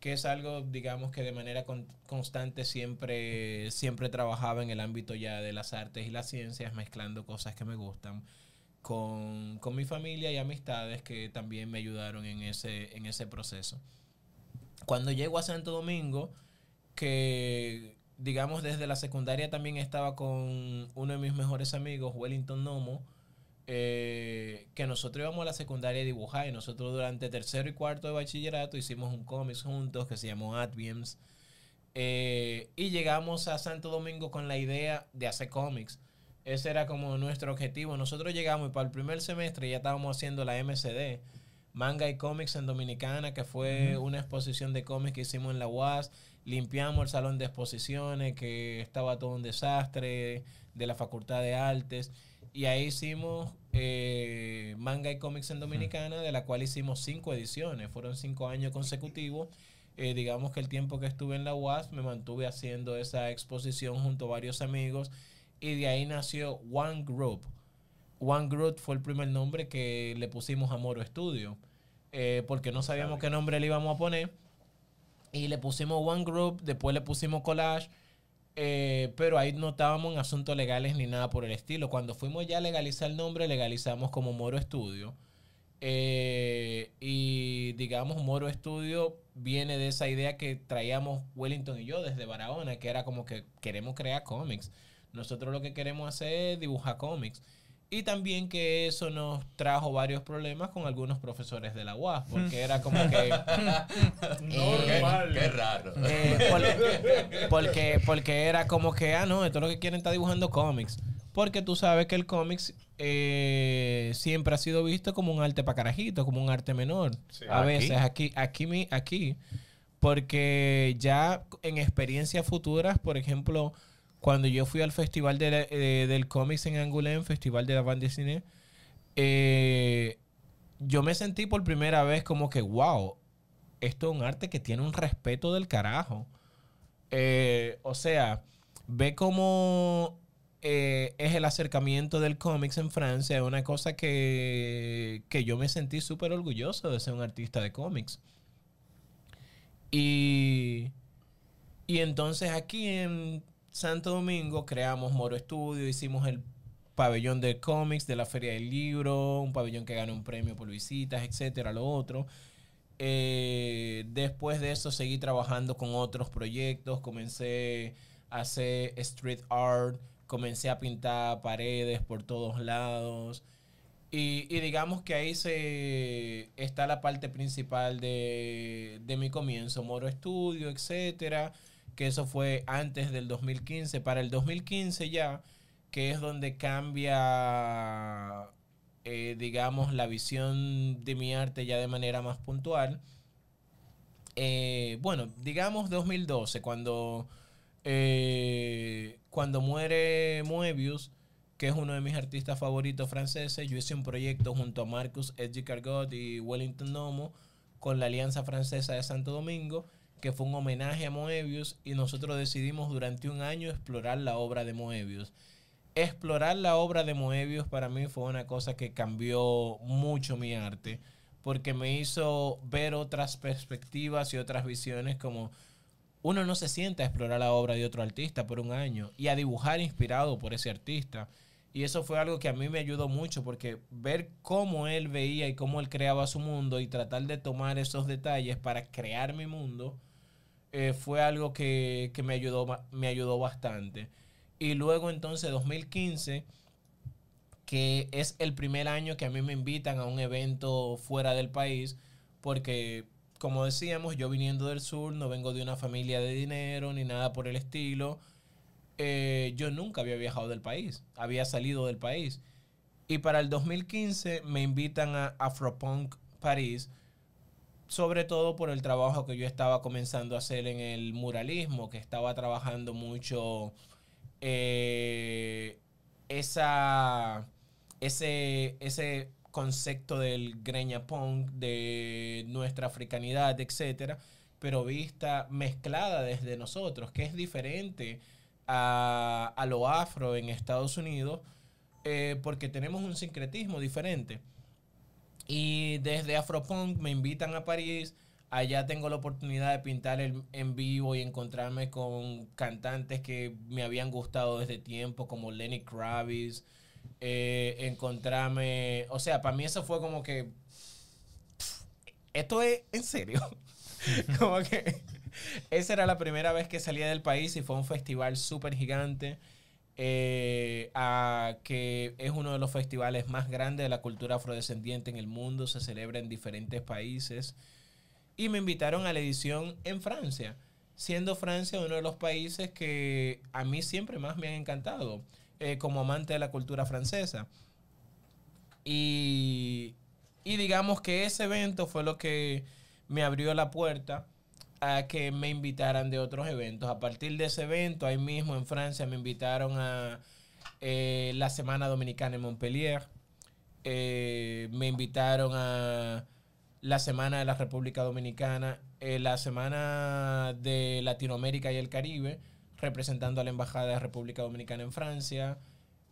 que es algo digamos que de manera con- constante siempre siempre trabajaba en el ámbito ya de las artes y las ciencias mezclando cosas que me gustan con, con mi familia y amistades que también me ayudaron en ese, en ese proceso. Cuando llego a Santo Domingo, que digamos desde la secundaria también estaba con uno de mis mejores amigos, Wellington Nomo, eh, que nosotros íbamos a la secundaria a dibujar y nosotros durante tercero y cuarto de bachillerato hicimos un cómic juntos que se llamó Adviens. Eh, y llegamos a Santo Domingo con la idea de hacer cómics. Ese era como nuestro objetivo. Nosotros llegamos y para el primer semestre ya estábamos haciendo la MCD, Manga y Cómics en Dominicana, que fue una exposición de cómics que hicimos en la UAS. Limpiamos el salón de exposiciones, que estaba todo un desastre, de la Facultad de Artes. Y ahí hicimos eh, Manga y Cómics en Dominicana, de la cual hicimos cinco ediciones. Fueron cinco años consecutivos. Eh, digamos que el tiempo que estuve en la UAS me mantuve haciendo esa exposición junto a varios amigos y de ahí nació One Group. One Group fue el primer nombre que le pusimos a Moro Studio eh, porque no sabíamos qué nombre le íbamos a poner y le pusimos One Group, después le pusimos Collage, eh, pero ahí no estábamos en asuntos legales ni nada por el estilo. Cuando fuimos ya a legalizar el nombre, legalizamos como Moro Studio. Eh, y digamos, Moro Studio viene de esa idea que traíamos Wellington y yo desde Barahona, que era como que queremos crear cómics. Nosotros lo que queremos hacer es dibujar cómics. Y también que eso nos trajo varios problemas con algunos profesores de la UAS, porque era como que... Qué, qué raro. Eh, por- porque, porque era como que, ah, no, esto es lo que quieren estar dibujando cómics. Porque tú sabes que el cómics eh, siempre ha sido visto como un arte para carajito, como un arte menor. A Aquí. veces, aquí, aquí, mi- aquí. Porque ya en experiencias futuras, por ejemplo, cuando yo fui al festival de eh, del cómics en Angoulême, festival de la banda de cine, eh, yo me sentí por primera vez como que, wow, esto es un arte que tiene un respeto del carajo. Eh, o sea, ve cómo es el acercamiento del cómics en Francia. Es una cosa que, que yo me sentí súper orgulloso de ser un artista de cómics. Y, y entonces aquí en Santo Domingo creamos Moro Estudio, hicimos el pabellón de cómics de la Feria del Libro, un pabellón que ganó un premio por visitas, etcétera, lo otro. Eh, después de eso seguí trabajando con otros proyectos, comencé a hacer street art, comencé a pintar paredes por todos lados. Y, y digamos que ahí se está la parte principal de, de mi comienzo, Moro Estudio, etcétera, que eso fue antes del 2015. Para el 2015 ya, que es donde cambia, eh, digamos, la visión de mi arte ya de manera más puntual. Eh, bueno, digamos 2012, cuando, eh, cuando muere Moebius, que es uno de mis artistas favoritos franceses, yo hice un proyecto junto a Marcus Edgy Cargot y Wellington Nomo con la Alianza Francesa de Santo Domingo, que fue un homenaje a Moebius y nosotros decidimos durante un año explorar la obra de Moebius. Explorar la obra de Moebius para mí fue una cosa que cambió mucho mi arte, porque me hizo ver otras perspectivas y otras visiones como uno no se sienta a explorar la obra de otro artista por un año y a dibujar inspirado por ese artista. Y eso fue algo que a mí me ayudó mucho porque ver cómo él veía y cómo él creaba su mundo y tratar de tomar esos detalles para crear mi mundo eh, fue algo que, que me, ayudó, me ayudó bastante. Y luego entonces 2015, que es el primer año que a mí me invitan a un evento fuera del país, porque como decíamos, yo viniendo del sur, no vengo de una familia de dinero ni nada por el estilo. Eh, yo nunca había viajado del país, había salido del país. Y para el 2015 me invitan a Afropunk París, sobre todo por el trabajo que yo estaba comenzando a hacer en el muralismo, que estaba trabajando mucho eh, esa, ese, ese concepto del greña punk, de nuestra africanidad, etcétera, pero vista mezclada desde nosotros, que es diferente a, a lo afro en Estados Unidos, eh, porque tenemos un sincretismo diferente. Y desde Afropunk me invitan a París. Allá tengo la oportunidad de pintar el- en vivo y encontrarme con cantantes que me habían gustado desde tiempo, como Lenny Kravitz. eh, encontrarme. O sea, para mí eso fue como que. pff, Esto es en serio. como que. Esa era la primera vez que salía del país y fue un festival súper gigante eh, a- que es uno de los festivales más grandes de la cultura afrodescendiente en el mundo, se celebra en diferentes países. Y me invitaron a la edición en Francia, siendo Francia uno de los países que a mí siempre más me han encantado, eh, como amante de la cultura francesa. Y, y digamos que ese evento fue lo que me abrió la puerta a que me invitaran de otros eventos. A partir de ese evento, ahí mismo en Francia, me invitaron a eh, la Semana Dominicana en Montpellier. Eh, me invitaron a la Semana de la República Dominicana, eh, la Semana de Latinoamérica y el Caribe, representando a la Embajada de República Dominicana en Francia.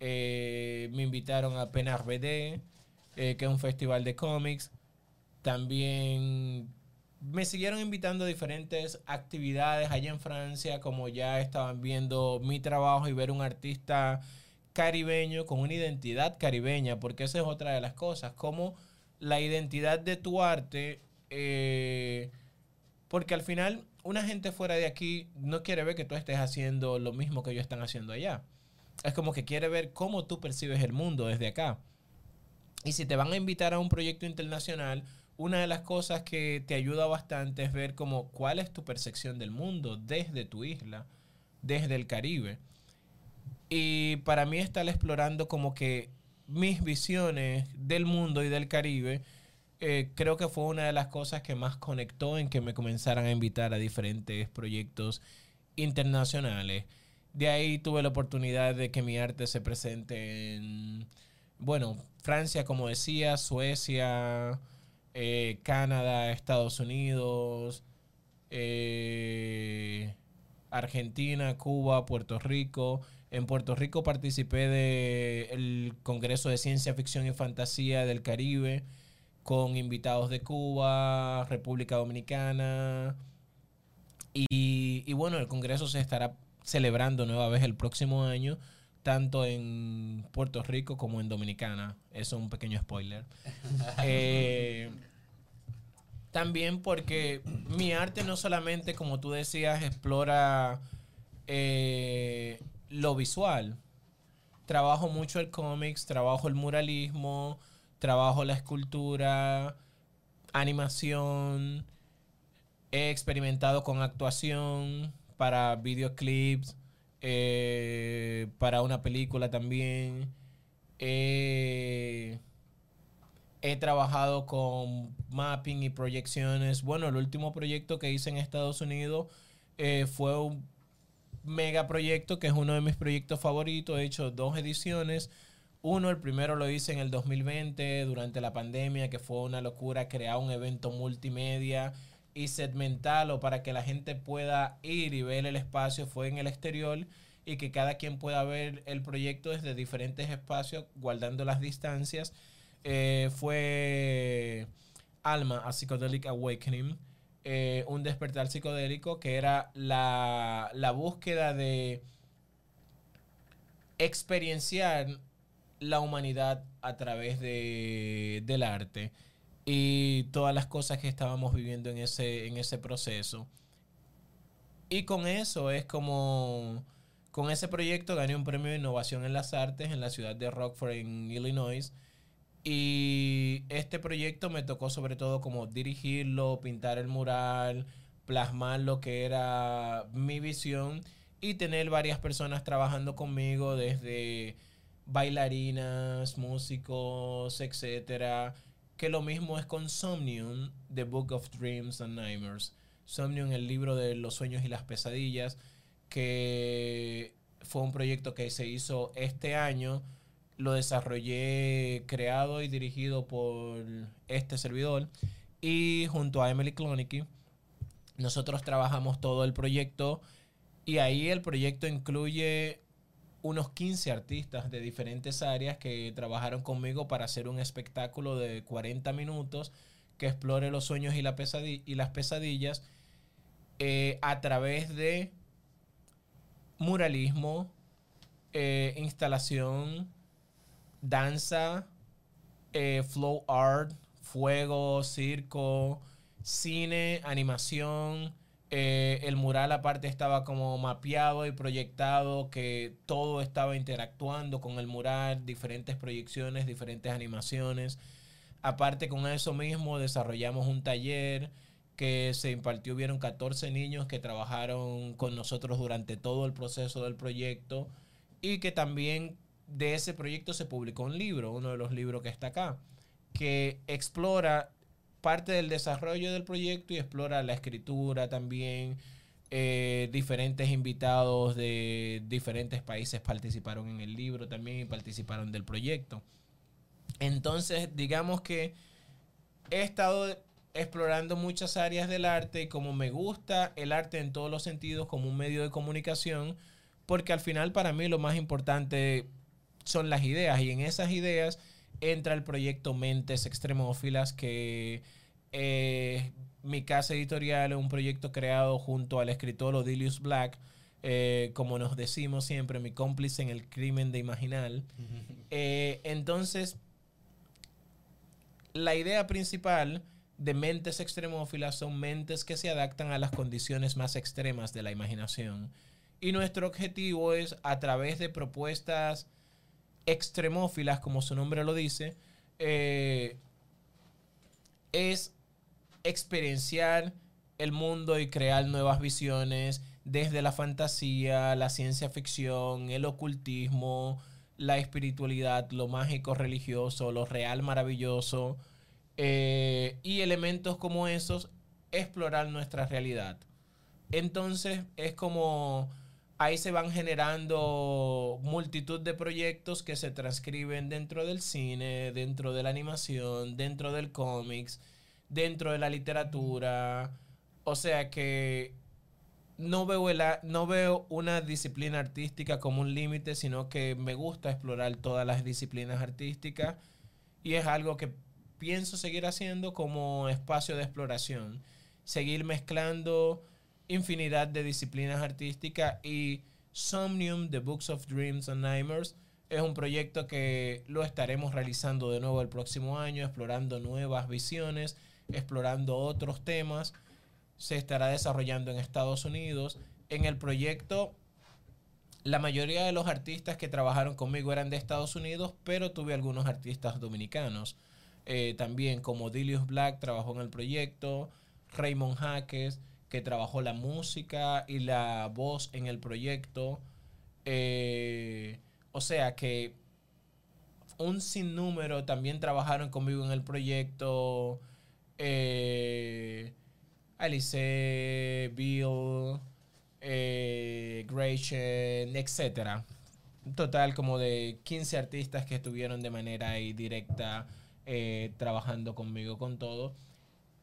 Me invitaron a Penar BD, que es un festival de cómics. También me siguieron invitando a diferentes actividades allá en Francia, como ya estaban viendo mi trabajo y ver un artista caribeño con una identidad caribeña, porque esa es otra de las cosas, como la identidad de tu arte, eh, porque al final una gente fuera de aquí no quiere ver que tú estés haciendo lo mismo que ellos están haciendo allá. Es como que quiere ver cómo tú percibes el mundo desde acá. Y si te van a invitar a un proyecto internacional, una de las cosas que te ayuda bastante es ver como cuál es tu percepción del mundo desde tu isla, desde el Caribe. Y para mí estar explorando como que mis visiones del mundo y del Caribe, eh, creo que fue una de las cosas que más conectó en que me comenzaran a invitar a diferentes proyectos internacionales. De ahí tuve la oportunidad de que mi arte se presente en, bueno, Francia, como decía, Suecia, eh, Canadá, Estados Unidos, eh, Argentina, Cuba, Puerto Rico. En Puerto Rico participé del Congreso de Ciencia Ficción y Fantasía del Caribe con invitados de Cuba, República Dominicana, Y, y bueno, el Congreso se estará celebrando nueva vez el próximo año, tanto en Puerto Rico como en Dominicana. Eso es un pequeño spoiler. Eh, también porque mi arte no solamente, como tú decías, explora eh, lo visual. Trabajo mucho el cómics, trabajo el muralismo, trabajo la escultura, animación. He experimentado con actuación para videoclips, eh, para una película también. Eh, he trabajado con mapping y proyecciones. Bueno, el último proyecto que hice en Estados Unidos eh, fue un mega proyecto que es uno de mis proyectos favoritos. He hecho dos ediciones. Uno, el primero lo hice en el 2020 durante la pandemia, que fue una locura crear un evento multimedia y segmentarlo para que la gente pueda ir y ver el espacio. Fue en el exterior y que cada quien pueda ver el proyecto desde diferentes espacios, guardando las distancias. Eh, fue Alma, a Psychedelic Awakening, eh, un despertar psicodélico que era la, la búsqueda de experienciar la humanidad a través de, del arte y todas las cosas que estábamos viviendo en ese, en ese proceso. Y con eso es como, con ese proyecto gané un premio de innovación en las artes en la ciudad de Rockford, en Illinois. Y este proyecto me tocó sobre todo como dirigirlo, pintar el mural, plasmar lo que era mi visión y tener varias personas trabajando conmigo desde bailarinas, músicos, etcétera. Que lo mismo es con Somnium, The Book of Dreams and Nightmares. Somnium, el libro de los sueños y las pesadillas, que fue un proyecto que se hizo este año. Lo desarrollé, creado y dirigido por este servidor. Y junto a Emily Clonicky, nosotros trabajamos todo el proyecto. Y ahí el proyecto incluye unos 15 artistas de diferentes áreas que trabajaron conmigo para hacer un espectáculo de 40 minutos que explore los sueños y, las pesadillas eh, a través de muralismo, eh, instalación, danza, eh, flow art, fuego, circo, cine, animación. Eh, el mural aparte estaba como mapeado y proyectado, que todo estaba interactuando con el mural, diferentes proyecciones, diferentes animaciones. Aparte con eso mismo desarrollamos un taller que se impartió, hubieron 14 niños que trabajaron con nosotros durante todo el proceso del proyecto y que también de ese proyecto se publicó un libro, uno de los libros que está acá, que explora parte del desarrollo del proyecto y explora la escritura también. Eh, diferentes invitados de diferentes países participaron en el libro también y participaron del proyecto. Entonces, digamos que he estado explorando muchas áreas del arte y como me gusta el arte en todos los sentidos como un medio de comunicación, porque al final para mí lo más importante son las ideas y en esas ideas entra el proyecto Mentes Extremófilas que eh, mi casa editorial es un proyecto creado junto al escritor Odilius Black, eh, como nos decimos siempre, mi cómplice en el crimen de Imaginal. Eh, entonces, la idea principal de mentes extremófilas son mentes que se adaptan a las condiciones más extremas de la imaginación. Y nuestro objetivo es, a través de propuestas extremófilas, como su nombre lo dice, eh, es experienciar el mundo y crear nuevas visiones desde la fantasía, la ciencia ficción, el ocultismo, la espiritualidad, lo mágico religioso, lo real maravilloso eh, y elementos como esos, explorar nuestra realidad. Entonces es como ahí se van generando multitud de proyectos que se transcriben dentro del cine, dentro de la animación, dentro del cómics, dentro de la literatura. O sea que no veo, el no veo una disciplina artística como un límite, sino que me gusta explorar todas las disciplinas artísticas y es algo que pienso seguir haciendo como espacio de exploración. Seguir mezclando infinidad de disciplinas artísticas y Somnium, The Books of Dreams and Nightmares, es un proyecto que lo estaremos realizando de nuevo el próximo año, explorando nuevas visiones, explorando otros temas. Se estará desarrollando en Estados Unidos. En el proyecto, la mayoría de los artistas que trabajaron conmigo eran de Estados Unidos, pero tuve algunos artistas dominicanos. Eh, también como Dilius Black trabajó en el proyecto, Raymond Jaques, que trabajó la música y la voz en el proyecto. Eh, o sea que un sinnúmero también trabajaron conmigo en el proyecto. Eh, Alice, Bill, eh, Gretchen, etc. Un total como de 15 artistas que estuvieron de manera ahí directa eh, trabajando conmigo con todo.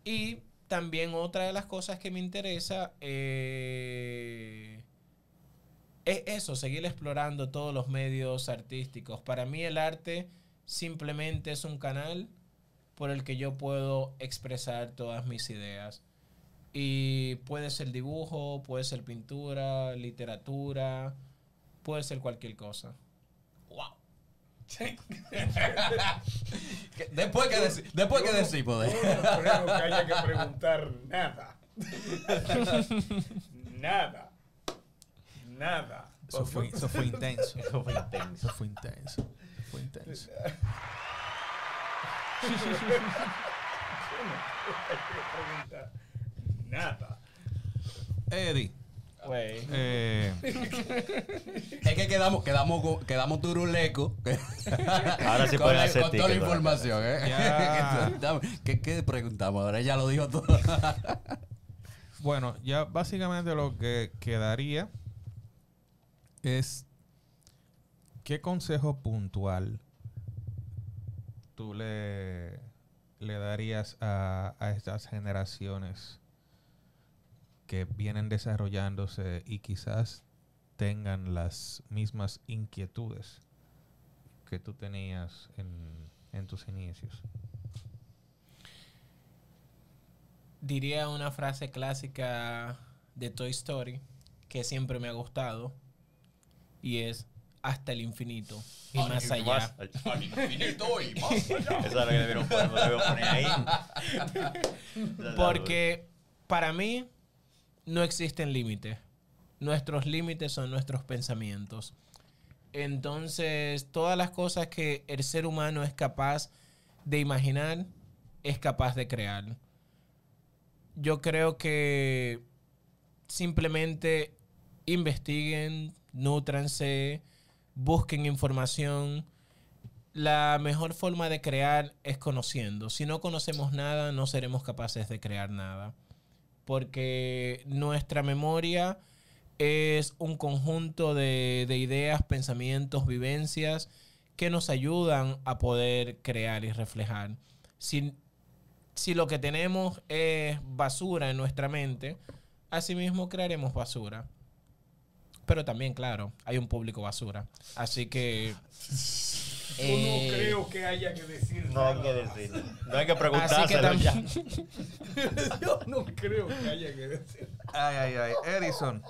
Y también otra de las cosas que me interesa eh, es eso, seguir explorando todos los medios artísticos. Para mí el arte simplemente es un canal por el que yo puedo expresar todas mis ideas. Y puede ser dibujo, puede ser pintura, literatura, puede ser cualquier cosa. Después que decir, después que decir, poder. No creo que haya que preguntar nada. nada. Nada. Eso fue, eso fue intenso. Eso fue intenso. Eso fue intenso. Fue intenso. preguntar nada. Eddie, Güey. eh, Es que quedamos, quedamos, quedamos turuleco. Ahora sí con, pueden hacer con toda la información, ¿eh? Ya. ¿Qué, ¿Qué preguntamos? Ahora ya lo dijo todo. bueno, ya básicamente lo que quedaría es qué consejo puntual tú le, le darías a, a estas generaciones que vienen desarrollándose y quizás tengan las mismas inquietudes que tú tenías en, en tus inicios. Diría una frase clásica de Toy Story que siempre me ha gustado y es hasta el infinito y más allá. Al infinito y más Eso es lo que debieron poner, lo debieron poner ahí. Porque para mí no existen límites. Nuestros límites son nuestros pensamientos. Entonces, todas las cosas que el ser humano es capaz de imaginar, es capaz de crear. Yo creo que simplemente investiguen, nutranse, busquen información. La mejor forma de crear es conociendo. Si no conocemos nada, no seremos capaces de crear nada. Porque nuestra memoria es un conjunto de, de ideas, pensamientos, vivencias que nos ayudan a poder crear y reflejar. Si, si lo que tenemos es basura en nuestra mente, asimismo crearemos basura. Pero también, claro, hay un público basura. Así que... Yo eh, no creo que haya que decir No hay que más. decirlo. No hay que Así que preguntárselo ya. Yo no creo que haya que decir Ay, ay, ay. Edison.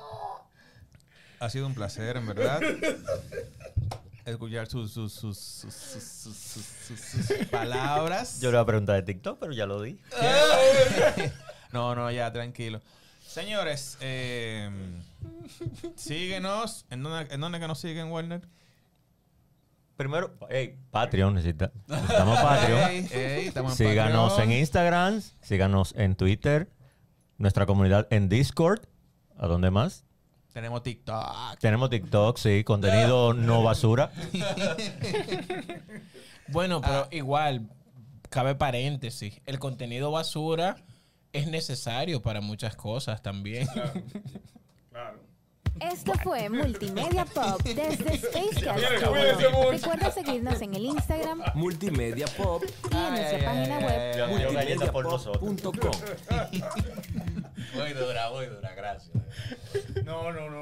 Ha sido un placer, en verdad. Escuchar sus, sus, sus, sus, sus, sus- sus- sus- sus palabras. Yo le voy a preguntar de TikTok, pero ya lo di. No, no, ya, tranquilo. Señores, eh, síguenos. ¿En dónde, ¿En dónde que nos siguen, Warner? Primero, hey, Patreon, necesita, necesitamos Patreon. Ey, ey, estamos en Síganos Patreon. en Instagram, síganos en Twitter, nuestra comunidad en Discord. ¿A dónde más? Tenemos TikTok. Tenemos TikTok, sí, contenido no basura. Bueno, pero igual, cabe paréntesis. El contenido basura es necesario para muchas cosas también. Claro. Esto fue Multimedia Pop desde Spacecast. Recuerda seguirnos en el Instagram Multimedia Pop. y en nuestra página web Multimediapop.com. Muy dura, muy dura, gracias. No, no, no.